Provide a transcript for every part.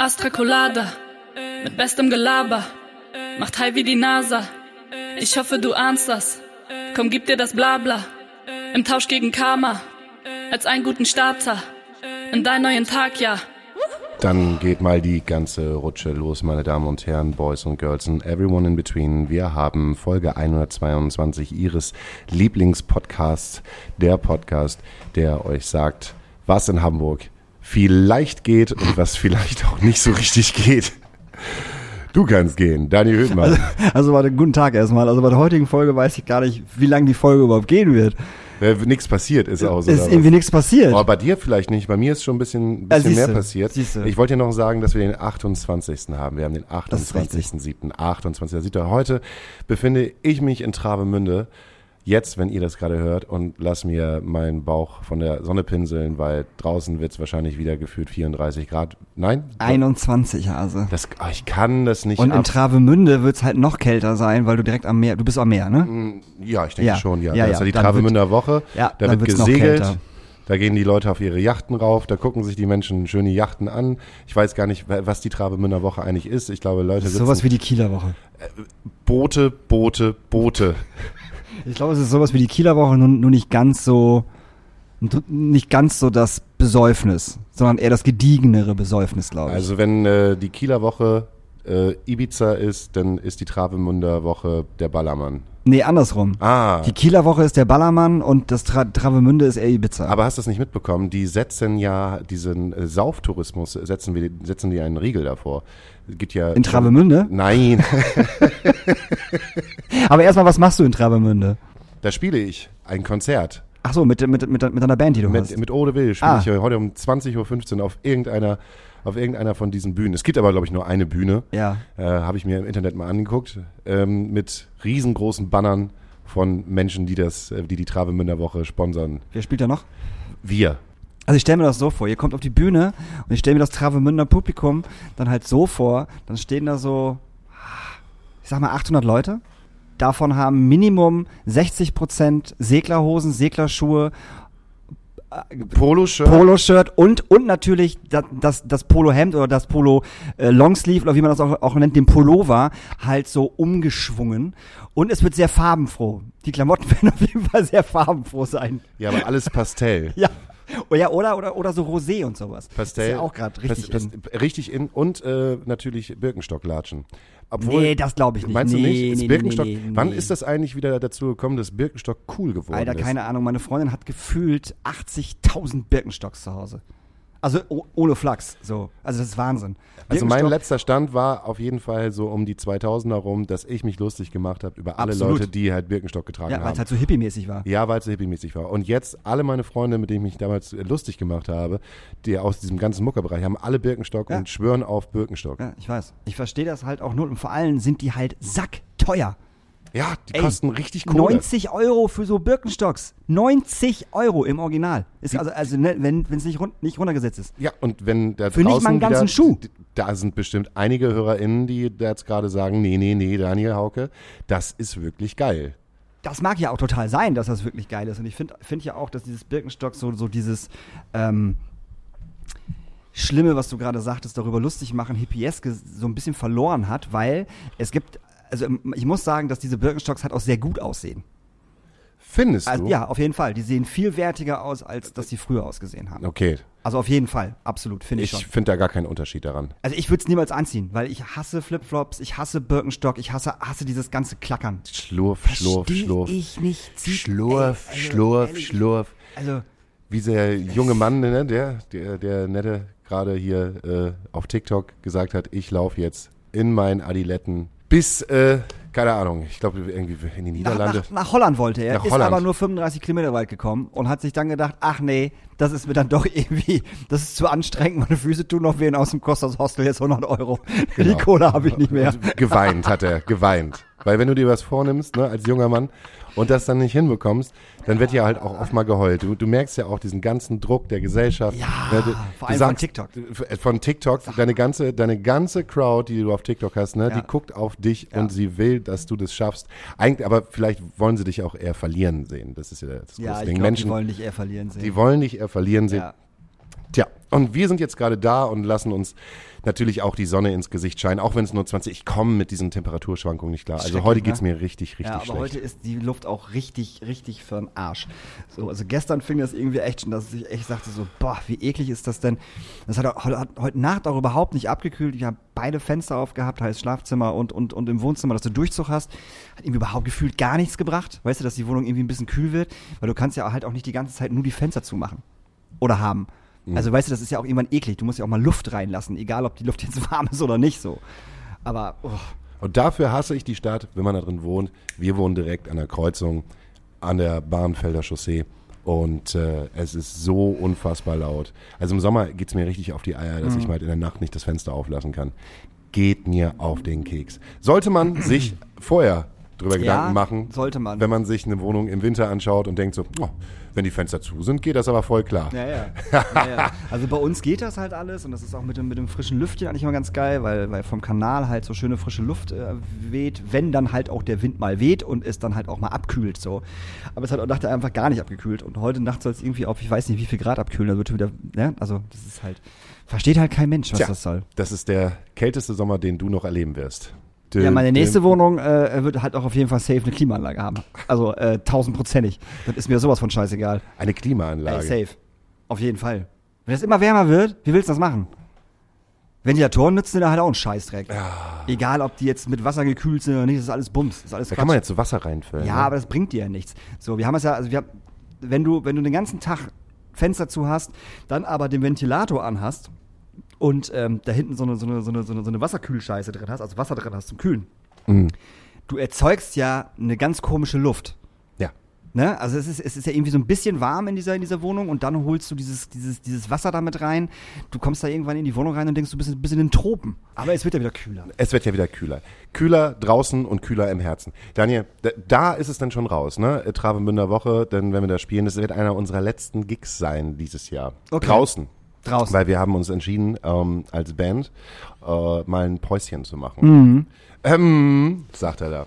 Astra Colada, mit bestem Gelaber, macht high wie die NASA. Ich hoffe, du ahnst das. Komm, gib dir das Blabla. Im Tausch gegen Karma, als einen guten Starter. In deinen neuen Tag, ja. Dann geht mal die ganze Rutsche los, meine Damen und Herren, Boys und Girls und everyone in between. Wir haben Folge 122 Ihres Lieblingspodcasts, der Podcast, der euch sagt, was in Hamburg vielleicht geht und was vielleicht auch nicht so richtig geht. Du kannst gehen, Daniel Hüttmann. Also, also warte, guten Tag erstmal. Also bei der heutigen Folge weiß ich gar nicht, wie lange die Folge überhaupt gehen wird. Äh, nichts passiert ist auch so. Es ist irgendwie nichts passiert. Aber bei dir vielleicht nicht. Bei mir ist schon ein bisschen, Ja, bisschen mehr siehste, passiert. siehste. Ich wollte dir noch sagen, dass wir den 28. haben. Wir haben den Das ist richtig. 28.07. 28. Da sieht ihr, heute befinde ich mich in Travemünde. Jetzt, wenn ihr das gerade hört und lass mir meinen Bauch von der Sonne pinseln, weil draußen wird es wahrscheinlich wieder gefühlt 34 Grad. Nein? 21 Hase. Das, ich kann das nicht Und in ab- Travemünde wird es halt noch kälter sein, weil du direkt am Meer, du bist am Meer, ne? Ja, ich denke Ja. schon, ja. Ja, da ja, ist ja die dann Travemünder Woche. Ja, da wird gesegelt. Da gehen die Leute auf ihre Yachten rauf, da gucken sich die Menschen schöne Yachten an. Ich weiß gar nicht, wa- was die Travemünder Woche eigentlich ist. Ich glaube, Leute Das ist sitzen sowas wie die Kieler Woche. Boote, Boote, Boote. Ich glaube, es ist sowas wie die Kieler Woche, nur, nur nicht ganz so, nicht ganz so das Besäufnis, sondern eher das gediegenere Besäufnis, glaube ich. Also wenn äh, die Kieler Woche äh, Ibiza ist, dann ist die Travemünder Woche der Ballermann. Nee, andersrum. Ah, Die Kieler Woche ist der Ballermann und das Tra Travemünde ist eher Ibiza. aber hast du das nicht mitbekommen? Die setzen ja diesen äh, Sauftourismus, setzen, wir, setzen die einen Riegel davor. Gibt ja in Travemünde? Nein, Aber erstmal, was machst du in Travemünde? da spiele ich ein Konzert. Ach so, mit, mit, mit, mit deiner Band, die du Mit, hast. mit Ode Will spiele Ah. ich heute um 20.15 Uhr auf irgendeiner, auf irgendeiner von diesen Bühnen. Es gibt aber, glaube ich, nur eine Bühne. Ja. Äh, Habe ich mir im Internet mal angeguckt. Ähm, mit riesengroßen Bannern von Menschen, die das, äh, die die Travemünder Woche sponsern. Wer spielt da noch? Wir. Also ich stelle mir das so vor, ihr kommt auf die Bühne und ich stelle mir das Travemünder Publikum dann halt so vor, dann stehen da so, ich sag mal 800 Leute. Davon haben Minimum 60% Seglerhosen, Seglerschuhe, Poloshirt. Poloshirt und, und natürlich das, das, das Polohemd oder das Polo äh, Longsleeve oder wie man das auch, auch nennt, den Pullover halt so umgeschwungen. Und es wird sehr farbenfroh. Die Klamotten werden auf jeden Fall sehr farbenfroh sein. ja, aber alles Pastell. Ja. Oh ja, oder, oder, oder so Rosé und sowas. Pastell. Ist ja auch gerade richtig Pas- in. Richtig in. Und äh, natürlich Birkenstocklatschen. Obwohl, Nee, das glaube ich nicht. Meinst du Nee, nicht? Ist nee, Birkenstock, wann ist das eigentlich wieder dazu gekommen, dass Birkenstock cool geworden Alter, ist? keine Ahnung. Meine Freundin hat gefühlt 80.000 Birkenstocks zu Hause. Also oh, ohne Flachs. So. Also das ist Wahnsinn. Also mein letzter Stand war auf jeden Fall so um die 2000er rum, dass ich mich lustig gemacht habe über alle Absolut. Leute, die halt Birkenstock getragen Ja, weil haben. es halt so hippie-mäßig war. ja, weil es so hippie-mäßig war. Und jetzt alle meine Freunde, mit denen ich mich damals lustig gemacht habe, die aus diesem ganzen Muckerbereich, haben alle Birkenstock Ja. und schwören auf Birkenstock. Ja, Ja, ich weiß. Ich verstehe das halt auch nur. Und vor allem sind die halt sackteuer. Die Ey, kosten richtig Kohle. 90 Euro für so Birkenstocks. 90 Euro im Original. Ist also, also ne, wenn es nicht, run nicht runtergesetzt ist. Ja, und wenn da Für nicht draußen mal einen ganzen wieder, Schuh. Da sind bestimmt einige HörerInnen, die jetzt gerade sagen, nee, nee, nee, Daniel Hauke, das ist wirklich geil. Das mag ja auch total sein, dass das wirklich geil ist. Und ich finde find ja auch, dass dieses Birkenstock so, so dieses ähm, Schlimme, was du gerade sagtest, darüber lustig machen, Hippieske so ein bisschen verloren hat, weil es gibt, also ich muss sagen, dass diese Birkenstocks halt auch sehr gut aussehen. Findest Also, du? ja, auf jeden Fall. Die sehen viel wertiger aus, als dass die früher ausgesehen haben. Okay, Also auf jeden Fall, absolut, finde ich, ich schon. finde da gar keinen Unterschied daran. Also ich würde es niemals anziehen, weil ich hasse Flipflops, ich hasse Birkenstock, ich hasse, hasse dieses ganze Klackern. Schlurf, schlurf, schlurf. ich nicht. Schlurf, ey, also schlurf, ehrlich, schlurf. Also, Wie der junge Mann, ne, der, der, der nette gerade hier äh, auf TikTok gesagt hat, ich laufe jetzt in meinen Adiletten bis, äh, keine Ahnung, ich glaube irgendwie in die Niederlande. nach, nach Holland wollte er, Nach ist Holland. aber nur 35 Kilometer weit gekommen und hat sich dann gedacht, ach nee, das ist mir dann doch irgendwie, das ist zu anstrengend, meine Füße tun noch weh aus dem Kostas Hostel jetzt 100 Euro. Die Genau. Kohle habe ich nicht mehr. Geweint hat er, geweint. Weil wenn du dir was vornimmst, ne, als junger Mann, und das dann nicht hinbekommst, dann wird ja halt auch oft mal geheult. Du, du merkst ja auch diesen ganzen Druck der Gesellschaft. Ja, Ne, du, vor allem von TikTok. äh, Von TikTok, deine ganze, deine ganze Crowd, die du auf TikTok hast, ne, Ja. die guckt auf dich Ja. und sie will, dass du das schaffst. Eigentlich, aber vielleicht wollen sie dich auch eher verlieren sehen. Das ist ja das große Ja, ich Ding. glaube, die Menschen, wollen dich eher verlieren sehen. die wollen dich eher verlieren sehen. Ja. Tja, Und wir sind jetzt gerade da und lassen uns natürlich auch die Sonne ins Gesicht scheinen, auch wenn es nur 20, ich komme mit diesen Temperaturschwankungen nicht klar. Also heute ne? mir richtig, richtig ja, aber schlecht. heute ist die Luft auch richtig, richtig für den Arsch. So, also gestern fing das irgendwie echt schon, dass ich echt sagte so, boah, wie eklig ist das denn? Das hat, hat heute Nacht auch überhaupt nicht abgekühlt. Ich habe beide Fenster aufgehabt, heißt Schlafzimmer und, und, und im Wohnzimmer, dass du Durchzug hast. Hat irgendwie überhaupt gefühlt gar nichts gebracht. Weißt du, dass die Wohnung irgendwie ein bisschen kühl wird? Weil du kannst ja halt auch nicht die ganze Zeit nur die Fenster zumachen. Oder haben. Also weißt du, das ist ja auch irgendwann eklig. Du musst ja auch mal Luft reinlassen, egal ob die Luft jetzt warm ist oder nicht so. Aber, oh, Und dafür hasse ich die Stadt, wenn man da drin wohnt. Wir wohnen direkt an der Kreuzung, an der Bahnfelder Chaussee. Und äh, es ist so unfassbar laut. Also im Sommer geht's mir richtig auf die Eier, dass ich mal in der Nacht nicht das Fenster auflassen kann. Geht mir auf den Keks. Sollte man sich vorher drüber Ja, Gedanken machen, sollte man. wenn man sich eine Wohnung im Winter anschaut und denkt so, oh, wenn die Fenster zu sind, geht das aber voll klar. Ja, ja. ja, ja. Also bei uns geht das halt alles und das ist auch mit dem, mit dem frischen Lüftchen eigentlich immer ganz geil, weil, weil vom Kanal halt so schöne frische Luft äh, weht, wenn dann halt auch der Wind mal weht und es dann halt auch mal abkühlt so. Aber es hat auch Nacht einfach gar nicht abgekühlt und heute Nacht soll es irgendwie auf, ich weiß nicht wie viel Grad abkühlen, da wird wieder, ne? also das ist halt, versteht halt kein Mensch, was Tja, das soll. das ist der kälteste Sommer, den du noch erleben wirst. Ja, meine nächste Wohnung äh, wird halt auch auf jeden Fall safe eine Klimaanlage haben. Also äh, tausendprozentig. Das ist mir sowas von scheißegal. Eine Ey, Klimaanlage. safe. Auf jeden Fall. Wenn es immer wärmer wird, wie willst du das machen? Ventilatoren nützen da halt auch einen Scheißdreck. Egal, ob die jetzt mit Wasser gekühlt sind oder nicht, das ist alles Bums. Das ist alles Da Quatsch. kann man jetzt so Wasser reinfüllen. ja, ne? aber das bringt dir ja nichts. So, wir haben es ja, also wir haben, wenn du, wenn du den ganzen Tag Fenster zu hast, dann aber den Ventilator anhast und ähm, da hinten so eine, so, eine, so, eine, so, eine, Wasserkühlscheiße drin hast, also Wasser drin hast zum Kühlen. Mhm. Du erzeugst ja eine ganz komische Luft. Ja. Ne? Also es ist, es ist ja irgendwie so ein bisschen warm in dieser, in dieser Wohnung und dann holst du dieses, dieses, dieses Wasser damit rein. Du kommst da irgendwann in die Wohnung rein und denkst, du bist ein bisschen in den Tropen. Aber es wird ja wieder kühler. Es wird ja wieder kühler. Kühler draußen und kühler im Herzen. Daniel, da, da ist es dann schon raus, ne? Travemünder Woche, denn wenn wir da spielen, das wird einer unserer letzten Gigs sein dieses Jahr. Okay. Draußen. Draußen. Weil wir haben uns entschieden, ähm, als Band äh, mal ein Päuschen zu machen. Mhm. Ähm, sagt er da.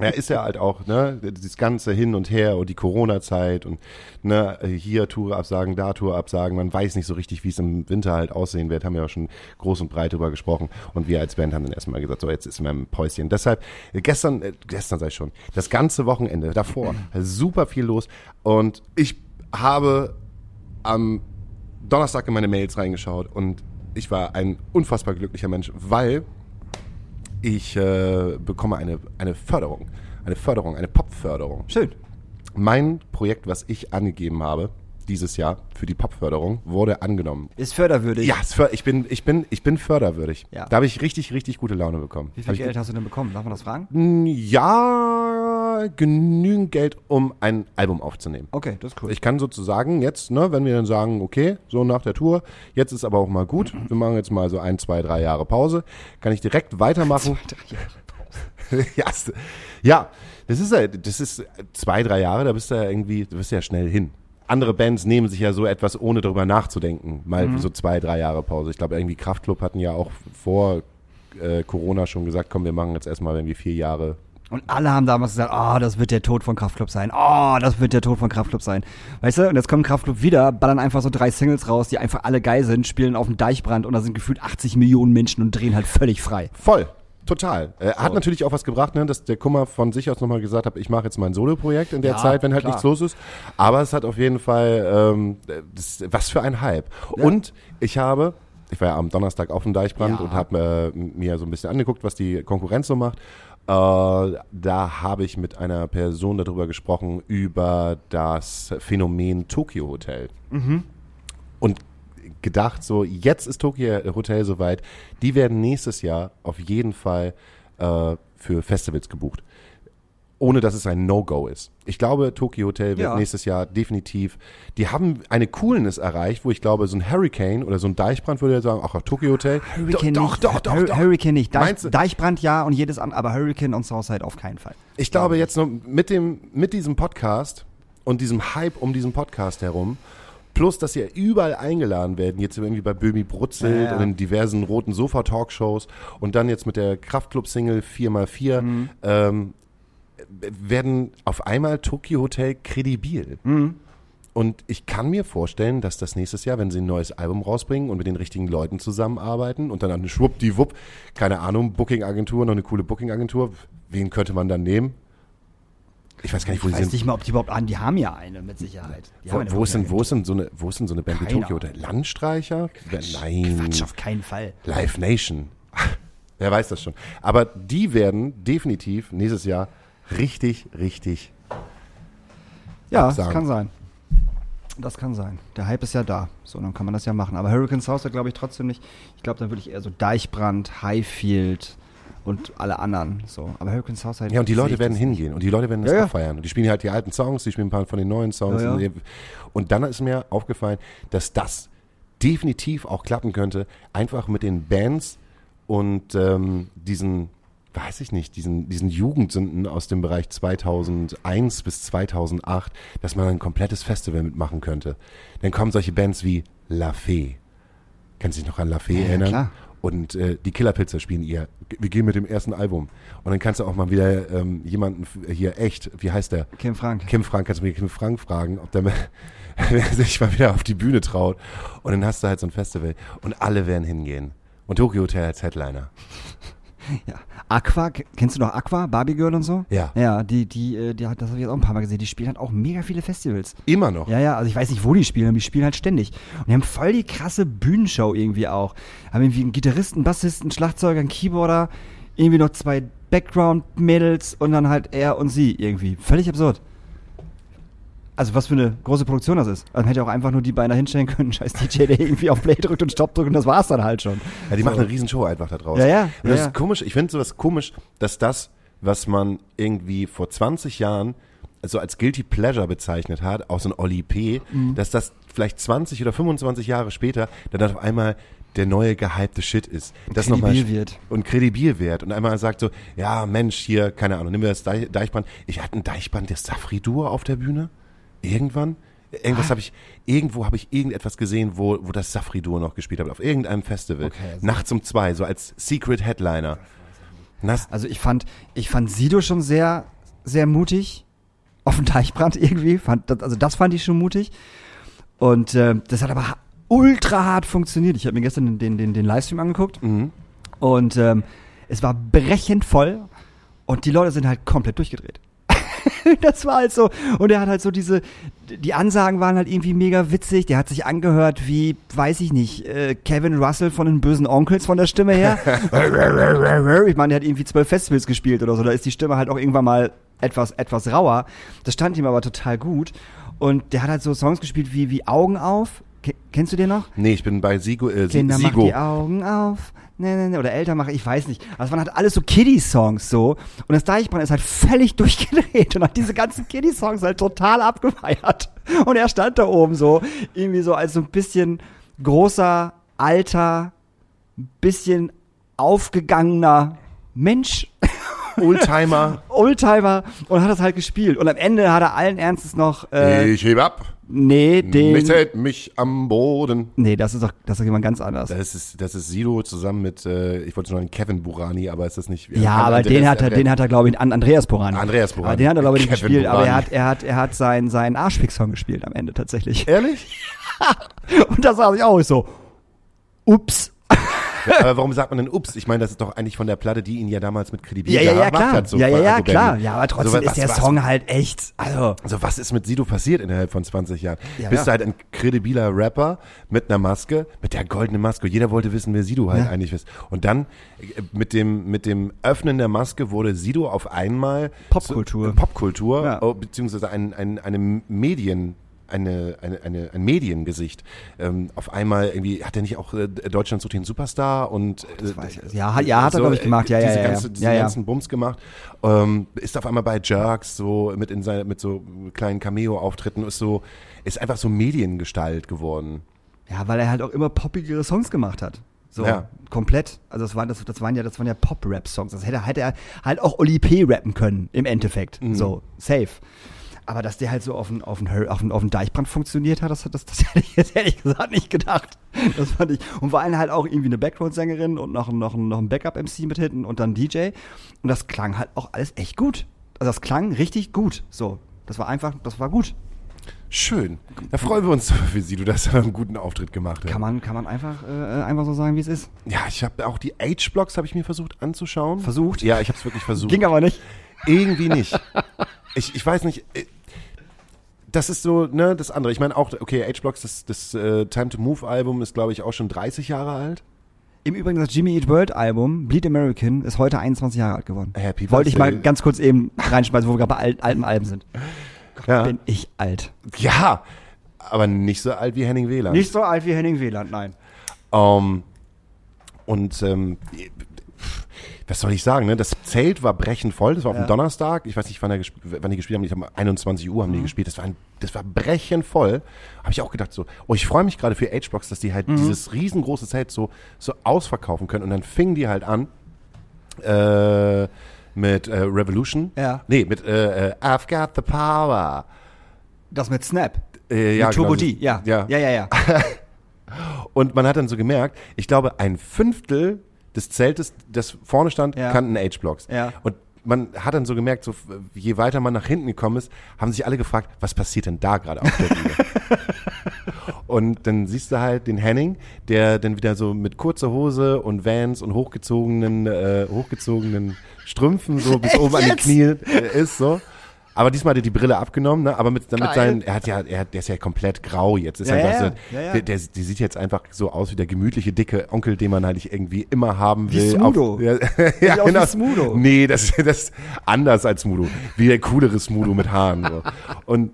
Ja, ist ja halt auch, ne, das ganze Hin und Her und die Corona-Zeit und ne, hier Tour absagen, da Tour absagen, man weiß nicht so richtig, wie es im Winter halt aussehen wird, haben wir ja schon groß und breit drüber gesprochen und wir als Band haben dann erstmal gesagt, so jetzt ist mein Päuschen. Deshalb, gestern, äh, gestern sei schon, das ganze Wochenende davor, super viel los und ich habe am Donnerstag in meine Mails reingeschaut und ich war ein unfassbar glücklicher Mensch, weil ich äh, bekomme eine, eine Förderung. Eine Förderung, eine Popförderung. Schön. Mein Projekt, was ich angegeben habe, dieses Jahr für die Popförderung, wurde angenommen. Ist förderwürdig. Ja, es för- ich bin, ich bin, ich bin förderwürdig. Ja. Da habe ich richtig, richtig gute Laune bekommen. Wie Hab viel ich Geld hast du denn bekommen? Darf man das fragen? Ja, genügend Geld, um ein Album aufzunehmen. Okay, das ist cool. Ich kann sozusagen jetzt, ne, wenn wir dann sagen, okay, so nach der Tour, jetzt ist aber auch mal gut, wir machen jetzt mal so ein, zwei, drei Jahre Pause, kann ich direkt weitermachen. ja, es- ja, das ist ja, das ist zwei, drei Jahre, da bist du ja irgendwie, du bist ja schnell hin. Andere Bands nehmen sich ja so etwas, ohne darüber nachzudenken, mal so zwei, drei Jahre Pause. Ich glaube, irgendwie Kraftklub hatten ja auch vor äh, Corona schon gesagt, komm, wir machen jetzt erstmal irgendwie vier Jahre Und alle haben damals gesagt, oh, das wird der Tod von Kraftklub sein. Oh, das wird der Tod von Kraftklub sein. Weißt du, und jetzt kommt Kraftklub wieder, ballern einfach so drei Singles raus, die einfach alle geil sind, spielen auf dem Deichbrand und da sind gefühlt 80 Millionen Menschen und drehen halt völlig frei. Voll. Total. Äh, hat natürlich auch was gebracht, ne, dass der Kummer von sich aus nochmal gesagt hat, ich mache jetzt mein Solo-Projekt in der Ja, Zeit, wenn halt klar. nichts los ist. Aber es hat auf jeden Fall, ähm, das, was für ein Hype. Und ich habe, ich war ja am Donnerstag auf dem Deichbrand Ja. und habe äh, mir so ein bisschen angeguckt, was die Konkurrenz so macht. Äh, da habe ich mit einer Person darüber gesprochen, über das Phänomen Tokyo Hotel. Und gedacht, so jetzt ist Tokyo Hotel soweit, die werden nächstes Jahr auf jeden Fall äh, für Festivals gebucht. Ohne dass es ein No-Go ist. Ich glaube, Tokyo Hotel wird Ja. nächstes Jahr definitiv, die haben eine Coolness erreicht, wo ich glaube, so ein Hurricane oder so ein Deichbrand würde ja sagen, ach, Tokyo Hotel. Hurricane doch, nicht. doch, doch, Hur- doch. Hurricane nicht. Deich? Deichbrand ja und jedes andere, aber Hurricane on Southside auf keinen Fall. Ich glaube jetzt nur mit dem, mit diesem Podcast und diesem Hype um diesen Podcast herum, plus dass sie ja überall eingeladen werden, jetzt irgendwie bei Böhmi Brutzelt Ja, und in diversen roten Sofa-Talkshows und dann jetzt mit der Kraftclub-Single 4x4, Mhm. ähm, werden auf einmal Tokyo Hotel kredibil. Mhm. und ich kann mir vorstellen, dass das nächstes Jahr, wenn sie ein neues Album rausbringen und mit den richtigen Leuten zusammenarbeiten und dann eine Schwuppdiwupp, keine Ahnung, Booking-Agentur, noch eine coole Booking-Agentur, wen könnte man dann nehmen? Ich weiß gar nicht, wo ich die weiß sind. nicht mal, ob die überhaupt an. Die haben ja eine mit Sicherheit. Die Wo, haben eine wo, ist denn, wo, ist denn so eine, wo ist denn so eine Band wie? Ahnung. Der Landstreicher? Nein. Quatsch, auf keinen Fall. Live Nation. Wer weiß das schon. Aber die werden definitiv nächstes Jahr richtig, richtig. Ja, Absagen. das kann sein. Das kann sein. Der Hype ist ja da. So, dann kann man das ja machen. Aber Hurricanes House, glaube ich trotzdem nicht. Ich glaube, dann würde ich eher so Deichbrand, Highfield und alle anderen. So. Aber Hurricanes House halt. Ja, und die Leute werden hingehen und die Leute werden das Ja, feiern. Und die spielen halt die alten Songs, die spielen ein paar von den neuen Songs. Ja, ja. Und dann ist mir aufgefallen, dass das definitiv auch klappen könnte, einfach mit den Bands und ähm, diesen, weiß ich nicht, diesen, diesen Jugendsünden aus dem Bereich 2001 bis 2008, dass man ein komplettes Festival mitmachen könnte. Dann kommen solche Bands wie La Fee. Können Sie sich noch an La Fee Ja, ja, erinnern? klar. Und äh, die Killerpizza spielen ihr. Wir gehen mit dem ersten Album. Und dann kannst du auch mal wieder ähm, jemanden hier echt, wie heißt der? Kim Frank. Kim Frank, kannst du mir Kim Frank fragen, ob der, der sich mal wieder auf die Bühne traut. Und dann hast du halt so ein Festival. Und alle werden hingehen. Und Tokyo Hotel als Headliner. Ja. Aqua, kennst du noch Aqua, Barbie Girl und so? Ja. Ja, die, die, äh, die das habe ich jetzt auch ein paar Mal gesehen. Die spielen halt auch mega viele Festivals. Immer noch. Ja, ja, also ich weiß nicht, wo die spielen, aber die spielen halt ständig. Und die haben voll die krasse Bühnenshow irgendwie auch. Haben irgendwie einen Gitarristen, Bassisten, Schlagzeuger, einen Keyboarder, irgendwie noch zwei Background-Mädels und dann halt er und sie irgendwie. Völlig absurd. Also was für eine große Produktion das ist. Man hätte auch einfach nur die Beine hinstellen können, scheiß DJ, der irgendwie auf Play drückt und Stopp drückt und das war's dann halt schon. Ja, die So. machen eine Riesenshow einfach da draus. Ja, ja, Und das ja, ist komisch. Ich finde sowas komisch, dass das, was man irgendwie vor 20 Jahren so als Guilty Pleasure bezeichnet hat, auch so ein Oli P., Mhm. dass das vielleicht 20 oder 25 Jahre später dann auf einmal der neue gehypte Shit ist. Das noch mal kredibil wird. Und kredibil wird. Und einmal sagt so, ja Mensch, hier, keine Ahnung, nehmen wir das Deich, Deichbrand. Ich hatte ein Deichbrand der Safri-Duo auf der Bühne. Irgendwann. Irgendwas habe ich, irgendwo habe ich irgendetwas gesehen, wo, wo das Safri-Duo noch gespielt hat, auf irgendeinem Festival. Okay, also- Nachts um zwei, so als Secret Headliner. Das, Also ich fand, ich fand Sido schon sehr, sehr mutig. Auf dem Teichbrand irgendwie. Fand, das, also das fand ich schon mutig. Und äh, das hat aber ultra hart funktioniert. Ich habe mir gestern den, den, den, den Livestream angeguckt. Mhm. Und ähm, es war brechend voll. Und die Leute sind halt komplett durchgedreht. das war halt so. Und er hat halt so diese, die Ansagen waren halt irgendwie mega witzig. Der hat sich angehört wie, weiß ich nicht, äh, Kevin Russell von den bösen Onkels von der Stimme her. ich meine, der hat irgendwie zwölf Festivals gespielt oder so. Da ist die Stimme halt auch irgendwann mal etwas, etwas rauer. Das stand ihm aber total gut. Und der hat halt so Songs gespielt wie, wie Augen auf. Ke- Kennst du den noch? nee, ich bin bei Sigo, äh, Kinder, mach Sigo. die Augen auf. Nee, nee, nee. Oder älter mache ich weiß nicht. Es waren halt alles so Kiddie-Songs so. Und das Deichbrand ist halt völlig durchgedreht und hat diese ganzen Kiddie-Songs halt total abgefeiert. Und er stand da oben so, irgendwie so als so ein bisschen großer, alter, bisschen aufgegangener Mensch. Oldtimer. Oldtimer und hat das halt gespielt. Und am Ende hat er allen Ernstes noch, äh, ich heb ab. nee, den, Mich hält mich am Boden. nee, das ist doch, das ist doch jemand ganz anders. Das ist, das ist Sido zusammen mit, äh, ich wollte schon sagen Kevin Burani, aber ist das nicht? Ja, An- aber den hat er, den hat er, glaube ich, an Andreas Borani. Andreas Borani. Aber den hat er, glaube ich, nicht Kevin gespielt, aber er hat, er hat, er hat seinen, seinen Arschfix-Song gespielt am Ende tatsächlich. Ehrlich? Und da saß ich auch so, ups. Aber warum sagt man denn Ups? Ich meine, das ist doch eigentlich von der Platte, die ihn ja damals mit Kredibil Ja, ja, ja, gemacht klar. hat. So ja, ja, ja, Argo klar. Ja, aber trotzdem Also, ist was- der was- Song halt echt, also, Also was ist mit Sido passiert innerhalb von 20 Jahren? Ja, Bist ja. du halt ein kredibiler Rapper mit einer Maske, mit der goldenen Maske. Jeder wollte wissen, wer Sido halt Ja. eigentlich ist. Und dann äh, mit dem mit dem Öffnen der Maske wurde Sido auf einmal Popkultur. So, Popkultur, Ja. oh, beziehungsweise ein, ein, eine Medien eine, eine, eine, ein Mediengesicht. Ähm, auf einmal irgendwie, hat er nicht auch äh, Deutschland sucht den Superstar und äh. Ja, hat- ja, hat er, glaub ich, gemacht. Ja, ja, diese ja, ja. ganze, diese Ja, ja. ganzen Bums gemacht. Ähm, ist auf einmal bei Jerks so mit in seine, mit so kleinen Cameo-Auftritten, ist so, ist einfach so Mediengestalt geworden. ja, weil er halt auch immer poppigere Songs gemacht hat. So, Ja. komplett. Also das waren, das, das waren ja, das waren ja Pop-Rap-Songs. Das hätte, hätte er halt auch Oli P. rappen können, im Endeffekt. Mhm. So, safe. Aber dass der halt so auf den, auf den, auf den, auf den Deichbrand funktioniert hat, das, das, das hätte ich jetzt ehrlich gesagt nicht gedacht. Das fand ich. Und vor allem halt auch irgendwie eine Background-Sängerin und noch, noch, noch ein Backup-MC mit hinten und dann DJ. Und das klang halt auch alles echt gut. Also das klang richtig gut. So. Das war einfach, das war gut. Schön. Da freuen wir uns für Sie, du hast einen guten Auftritt gemacht. Kann man, kann man einfach, äh, einfach so sagen, wie es ist. Ja, ich habe auch die H-Blocks habe ich mir versucht anzuschauen. Versucht? Ja, ich habe es wirklich versucht. Ging aber nicht. Irgendwie nicht. Ich, ich weiß nicht. äh, Das ist so, ne, das andere. Ich meine auch, okay, H-Blocks, das, das äh, Time to Move Album ist, glaube ich, auch schon 30 Jahre alt. Im Übrigen das Jimmy Eat World Album, Bleed American, ist heute 21 Jahre alt geworden. Happy Wollte ich mal ganz kurz eben reinschmeißen, wo wir gerade bei alt, alten Alben sind. Ja. Bin ich alt. ja, aber nicht so alt wie Henning Wieland. Nicht so alt wie Henning Wieland, nein. Ähm, und ähm, was soll ich sagen, ne? Das Zelt war brechend voll, das war auf Ja. dem Donnerstag. Ich weiß nicht, wann, er wann die gespielt haben. Ich habe 21 Uhr haben die gespielt. Das war, ein, das war brechend voll. Habe ich auch gedacht so, oh, ich freue mich gerade für H-Box, dass die halt dieses riesengroße Zelt so, so ausverkaufen können. Und dann fingen die halt an äh, mit äh, Revolution. Ja. Nee, mit äh, äh, I've got the power. Das mit Snap. Äh, ja, mit Turbo genau, D, ja. Ja. Ja, ja, ja. Und man hat dann so gemerkt, ich glaube, ein Fünftel des Zeltes, das vorne stand, Ja. kannten H-Blocks. Ja. Und man hat dann so gemerkt, so, je weiter man nach hinten gekommen ist, haben sich alle gefragt, was passiert denn da gerade auf der Bühne? und dann siehst du halt den Henning, der dann wieder so mit kurzer Hose und Vans und hochgezogenen, äh, hochgezogenen Strümpfen so bis oben an die jetzt? Knie äh, ist so. Aber diesmal hat er die Brille abgenommen, ne? Aber mit, damit Geil. sein, er hat ja, er hat, der ist ja komplett grau jetzt. Ist Ja, ja, so, ja, ja. Der, der, die sieht jetzt einfach so aus wie der gemütliche dicke Onkel, den man halt irgendwie immer haben Wie will. Smudo. Auf, ja, ja, aus wie genau. Smudo. Nee, das, das ist anders als Smudo. Wie der coolere Smudo mit Haaren. So. Und,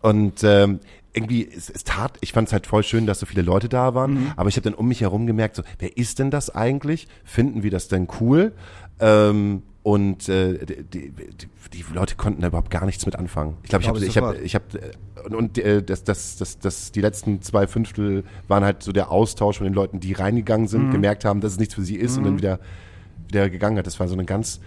und ähm, irgendwie, es, es tat, ich fand es halt voll schön, dass so viele Leute da waren, Mhm. aber ich habe dann um mich herum gemerkt, so, wer ist denn das eigentlich? Finden wir das denn cool? Ähm, und äh, die, die, die Leute konnten da überhaupt gar nichts mit anfangen. Ich glaube, ich habe, ich habe, ich habe, und, und äh, das, das, das, das, die letzten zwei Fünftel waren halt so der Austausch von den Leuten, die reingegangen sind, Mhm. gemerkt haben, dass es nichts für sie ist und dann wieder, wieder gegangen hat. Das war so eine ganz,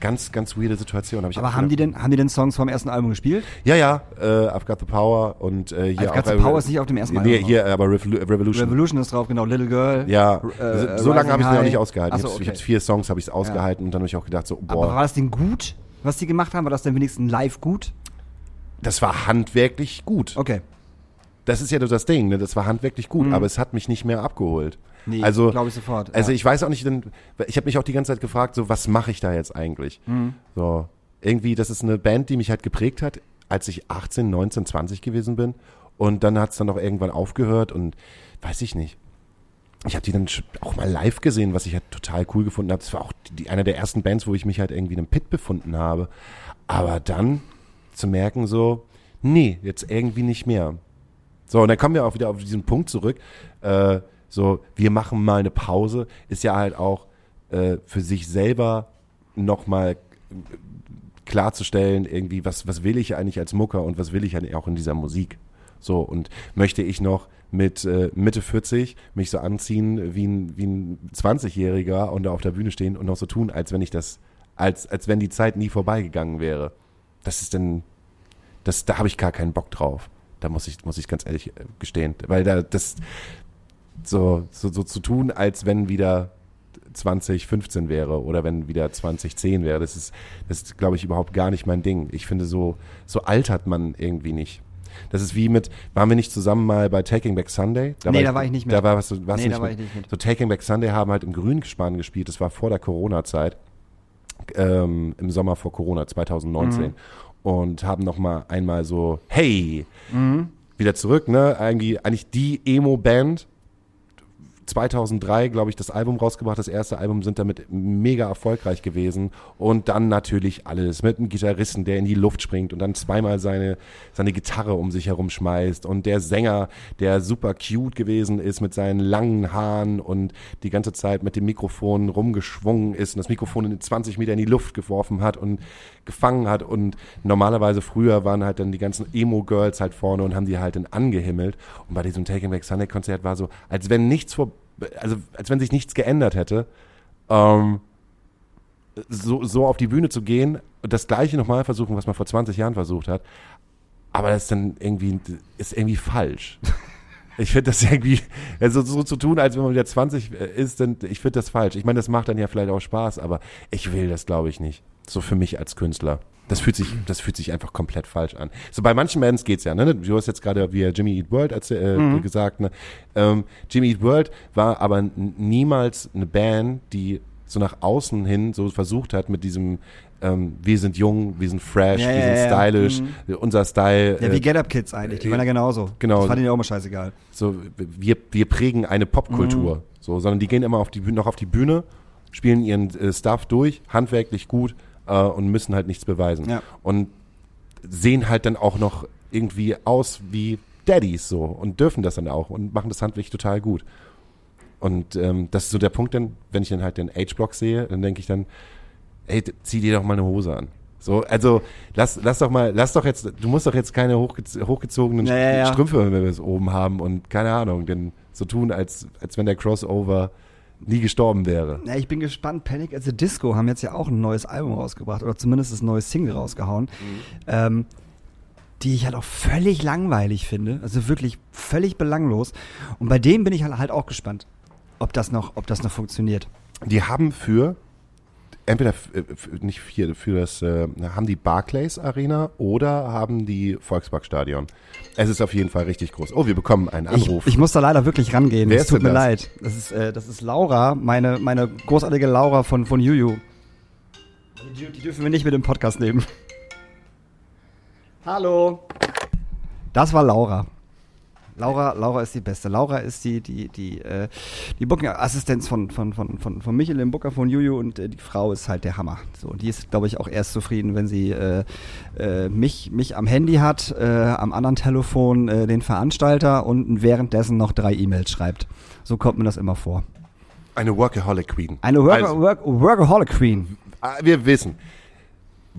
ganz, ganz weirde Situation. Hab ich Aber haben die denn, haben die denn Songs vom ersten Album gespielt? Ja, ja, äh, I've Got the Power und äh, hier I've Got the Power ist nicht auf dem ersten Nee, Album hier, aber Revolu Revolution. Revolution ist drauf, genau. Little Girl. ja, äh, so, lange habe ich es noch nicht ausgehalten. Ach so, habe okay. ich hab's vier Songs habe ich ausgehalten und dann habe ich auch gedacht so, Aber boah, war das denn gut, was die gemacht haben? War das denn wenigstens live gut? das war handwerklich gut. Okay. Das ist ja das Ding, ne? das war handwerklich gut, aber es hat mich nicht mehr abgeholt. Nee, also, glaube ich sofort. Also ja. ich weiß auch nicht, denn, ich habe mich auch die ganze Zeit gefragt, so was mache ich da jetzt eigentlich? Mhm. So irgendwie, das ist eine Band, die mich halt geprägt hat, als ich 18, 19, 20 gewesen bin. Und dann hat es dann auch irgendwann aufgehört und weiß ich nicht. Ich habe die dann auch mal live gesehen, was ich halt total cool gefunden habe. Das war auch die, die, einer der ersten Bands, wo ich mich halt irgendwie in einem Pit befunden habe. Aber dann zu merken so, nee, jetzt irgendwie nicht mehr. So, und dann kommen wir auch wieder auf diesen Punkt zurück. Äh, so, wir machen mal eine Pause, ist ja halt auch äh, für sich selber nochmal klarzustellen, irgendwie, was, was will ich eigentlich als Mucker und was will ich eigentlich auch in dieser Musik? So, und möchte ich noch mit äh, Mitte 40 mich so anziehen wie ein, wie ein 20-Jähriger und da auf der Bühne stehen und noch so tun, als wenn ich das, als, als wenn die Zeit nie vorbeigegangen wäre. Das ist dann, das, da habe ich gar keinen Bock drauf. Da muss ich, muss ich ganz ehrlich äh, gestehen. Weil da das so, so, so zu tun, als wenn wieder 2015 wäre oder wenn wieder 2010 wäre, das ist, das ist, glaube ich, überhaupt gar nicht mein Ding. Ich finde, so, so altert man irgendwie nicht. Das ist wie mit, waren wir nicht zusammen mal bei Taking Back Sunday? Nee, da war ich nicht mit. Da war, warst du, warst Nee, du da war mit. ich nicht mit. So Taking Back Sunday haben halt im Grünspan gespielt. Das war vor der Corona-Zeit. Ähm, Im Sommer vor Corona, 2019. Mhm. Und haben noch mal einmal so, hey, Mhm. wieder zurück, ne? Eigentlich, eigentlich die Emo-Band. 2003, glaube ich, das Album rausgebracht, das erste Album, sind damit mega erfolgreich gewesen. Und dann natürlich alles mit einem Gitarristen, der in die Luft springt und dann zweimal seine, seine Gitarre um sich herum schmeißt. Und der Sänger, der super cute gewesen ist mit seinen langen Haaren und die ganze Zeit mit dem Mikrofon rumgeschwungen ist und das Mikrofon in 20 Meter in die Luft geworfen hat und gefangen hat. Und normalerweise früher waren halt dann die ganzen Emo-Girls halt vorne und haben die halt dann angehimmelt. Und bei diesem Taking Back Sunday Konzert war so, als wenn nichts vor, also als wenn sich nichts geändert hätte, ähm, so, so auf die Bühne zu gehen und das Gleiche nochmal versuchen, was man vor 20 Jahren versucht hat. Aber das ist dann irgendwie, ist irgendwie falsch. Ich finde das irgendwie, also so zu tun, als wenn man wieder 20 ist, dann, ich finde das falsch. Ich meine, das macht dann ja vielleicht auch Spaß, aber ich will das, glaube ich, nicht. So für mich als Künstler. Das fühlt sich, das fühlt sich einfach komplett falsch an. So bei manchen Bands geht's ja, ne? Du hast jetzt gerade wie Jimmy Eat World erzäh- äh, Mhm. gesagt, ne? Ähm, Jimmy Eat World war aber niemals eine Band, die so nach außen hin so versucht hat mit diesem ähm, wir sind jung, wir sind fresh, Ja, wir ja, sind ja. stylish, unser Style. Ja, wie äh, Get Up Kids eigentlich, die waren ja genauso. genau. Das fand ich ja auch mal scheißegal. so, wir, wir prägen eine Popkultur, Mhm. so, sondern die gehen immer auf die Bühne, noch auf die Bühne, spielen ihren äh, Stuff durch, handwerklich gut äh, und müssen halt nichts beweisen. Ja. Und sehen halt dann auch noch irgendwie aus wie Daddies so und dürfen das dann auch und machen das handwerklich total gut. Und ähm, das ist so der Punkt, dann, wenn ich dann halt den H-Block sehe, dann denke ich dann, ey, zieh dir doch mal eine Hose an. So, also lass, lass doch mal, lass doch jetzt, du musst doch jetzt keine hochgez hochgezogenen Ja, ja, ja. Strümpfe wenn wir es oben haben und keine Ahnung, denn so tun, als, als wenn der Crossover nie gestorben wäre. Ja, ich bin gespannt. Panic at the Disco haben jetzt ja auch ein neues Album rausgebracht oder zumindest das neue Single rausgehauen, ähm, die ich halt auch völlig langweilig finde. Also wirklich völlig belanglos. Und bei dem bin ich halt, halt auch gespannt, ob das noch, ob das noch funktioniert. Die haben für entweder äh, nicht für, für das äh, haben die Barclays Arena oder haben die Volksparkstadion. Es ist auf jeden Fall richtig groß. Oh, wir bekommen einen Ich, Anruf. ich muss da leider wirklich rangehen. Wer es ist tut mir das? leid. Das ist, äh, das ist Laura, meine, meine großartige Laura von, von Juju. Die, die dürfen wir nicht mit dem Podcast nehmen. Hallo. Das war Laura. Laura, Laura ist die Beste. Laura ist die, die, die, äh, die Booking-Assistenz von, von, von, von, von Michael, dem Booker von Juju und äh, die Frau ist halt der Hammer. So, und die ist, glaube ich, auch erst zufrieden, wenn sie äh, äh, mich, mich am Handy hat, äh, am anderen Telefon äh, den Veranstalter und währenddessen noch drei E-Mails schreibt. So kommt mir das immer vor. Eine Workaholic Queen. Eine Work Also, Work Workaholic Queen. ah, wir wissen.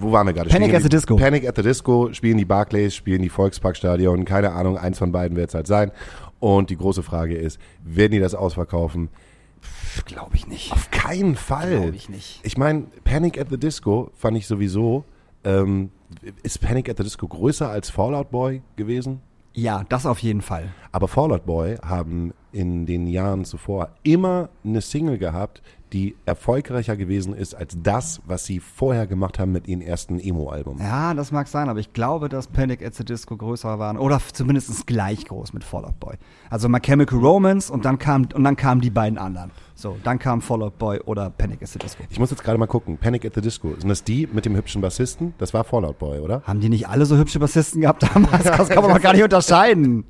Wo waren wir gerade? Panic Spielen at the die- Disco. Panic at the Disco, spielen die Barclays, spielen die Volksparkstadion, keine Ahnung, eins von beiden wird es halt sein. Und die große Frage ist, werden die das ausverkaufen? Glaube ich nicht. Auf keinen Fall. Glaube ich nicht. Ich meine, Panic at the Disco fand ich sowieso, ähm, ist Panic at the Disco größer als Fallout Boy gewesen? Ja, das auf jeden Fall. Aber Fallout Boy haben in den Jahren zuvor immer eine Single gehabt, die erfolgreicher gewesen ist als das, was sie vorher gemacht haben mit ihrem ersten Emo-Album. Ja, das mag sein, aber ich glaube, dass Panic at the Disco größer waren oder zumindest gleich groß mit Fall Out Boy. Also My Chemical Romance und dann kam und dann kamen die beiden anderen. So, dann kam Fall Out Boy oder Panic at the Disco. Ich muss jetzt gerade mal gucken. Panic at the Disco. Sind das die mit dem hübschen Bassisten? Das war Fallout Boy, oder? Haben die nicht alle so hübsche Bassisten gehabt damals? Das kann man doch gar nicht unterscheiden.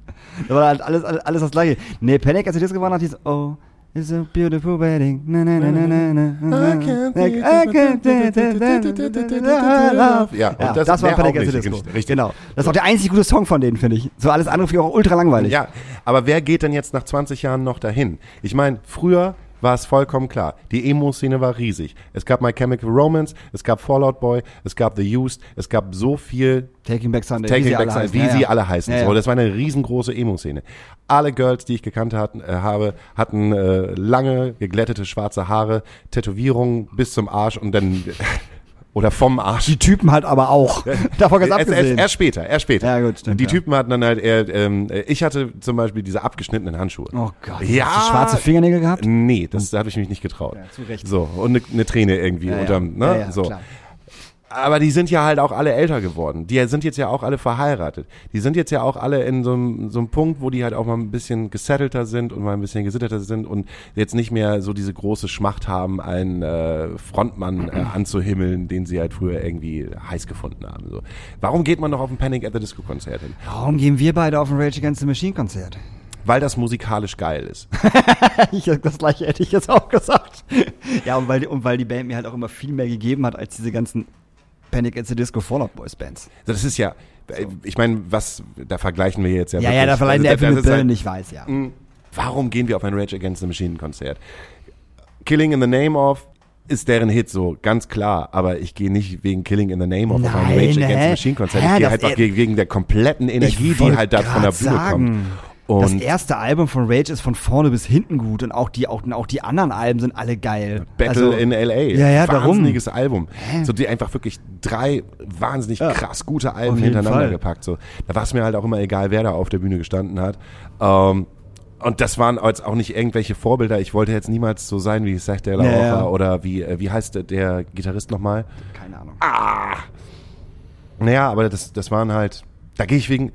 Das war halt alles, alles, alles das gleiche. Nee, Panic at the Disco war noch dieses Oh, it's a beautiful wedding. Na, na, na, na, na, na. Like, I can't da, da, love. Ja, Ja, das das, war at the richtig, Disco. richtig. Genau. Das ist auch der einzige gute Song von denen, finde ich. So alles andere finde ich auch ultra langweilig. Ja, aber wer geht denn jetzt nach 20 Jahren noch dahin? Ich meine, früher war es vollkommen klar. Die Emo-Szene war riesig. Es gab My Chemical Romance, es gab Fallout Boy, es gab The Used, es gab so viel Taking Back Sunday. Taking sie Back alle Sunday, heißen. wie Ja, sie ja. alle heißen. Ja, So, ja. das war eine riesengroße Emo-Szene. Alle Girls, die ich gekannt hatten, äh, habe, hatten äh, lange, geglättete schwarze Haare, Tätowierungen bis zum Arsch und dann oder vom Arsch. Die Typen halt aber auch. Davon ganz Erst, erst, abgesehen. erst später, erst später. Ja, gut, stimmt, Die ja. Typen hatten dann halt eher, ähm, ich hatte zum Beispiel diese abgeschnittenen Handschuhe. oh Gott. Ja. Hast du schwarze Fingernägel gehabt? Nee, das da habe ich mich nicht getraut. Ja, zu Recht. So, und eine ne Träne irgendwie ja. unterm, ne? Ja, ja, so. klar. Aber die sind ja halt auch alle älter geworden. Die sind jetzt ja auch alle verheiratet. Die sind jetzt ja auch alle in so einem, so einem Punkt, wo die halt auch mal ein bisschen gesettelter sind und mal ein bisschen gesitterter sind und jetzt nicht mehr so diese große Schmacht haben, einen äh, Frontmann äh, anzuhimmeln, den sie halt früher irgendwie heiß gefunden haben. So. Warum geht man noch auf ein Panic at the Disco Konzert hin? Warum gehen wir beide auf ein Rage Against the Machine Konzert? Weil das musikalisch geil ist. Ich, das gleiche hätte ich jetzt auch gesagt. Ja, und weil, und weil die Band mir halt auch immer viel mehr gegeben hat als diese ganzen Panic at the Disco Fallout Boys Bands. Also das ist ja, äh, ich meine, was, da vergleichen wir jetzt ja Ja, wirklich. ja, da verleihen also, Äpfel das mit ist halt- ich weiß, ja. Warum gehen wir auf ein Rage Against the Machine Konzert? Killing in the Name of ist deren Hit so, ganz klar. Aber ich gehe nicht wegen Killing in the Name of auf ein Nein, Rage Against the Machine Konzert. Hä, ich gehe halt ge- wegen der kompletten Energie, die halt da von der Bühne sagen, kommt. Das Und erste Album von Rage ist von vorne bis hinten gut und auch die, auch, auch die anderen Alben sind alle geil. Battle Also, in L.A. Ja, ja, darum. Wahnsinniges Album. So die einfach wirklich drei wahnsinnig Ja. krass gute Alben hintereinander Fall. gepackt. So, da war es mir halt auch immer egal, wer da auf der Bühne gestanden hat. Ähm, und das waren jetzt auch nicht irgendwelche Vorbilder. Ich wollte jetzt niemals so sein wie Seth De La Ja, Rocha ja. oder wie, äh, wie heißt der, Gitarrist nochmal? Keine Ahnung. Naja, aber das, das waren halt, da gehe ich wegen,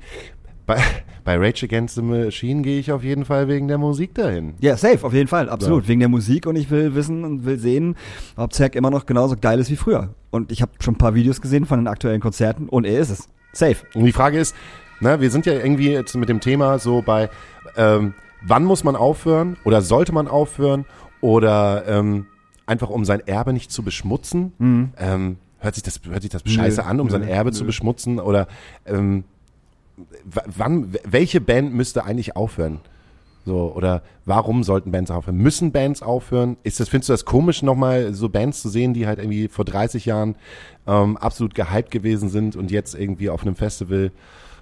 bei, bei Rage Against the Machine gehe ich auf jeden Fall wegen der Musik dahin. Ja, safe, auf jeden Fall, absolut. Ja. Wegen der Musik und ich will wissen und will sehen, ob Zack immer noch genauso geil ist wie früher. Und ich habe schon ein paar Videos gesehen von den aktuellen Konzerten und er ist es. Safe. Und die Frage ist, ne, wir sind ja irgendwie jetzt mit dem Thema so bei, ähm, wann muss man aufhören oder sollte man aufhören oder ähm, einfach um sein Erbe nicht zu beschmutzen. Ähm, hört sich das hört sich das scheiße an, um nö, sein Erbe zu nö. beschmutzen oder ähm, wann welche Band müsste eigentlich aufhören? So, oder warum sollten Bands aufhören? Müssen Bands aufhören? Ist das, findest du das komisch, nochmal so Bands zu sehen, die halt irgendwie vor 30 Jahren ähm, absolut gehypt gewesen sind und jetzt irgendwie auf einem Festival,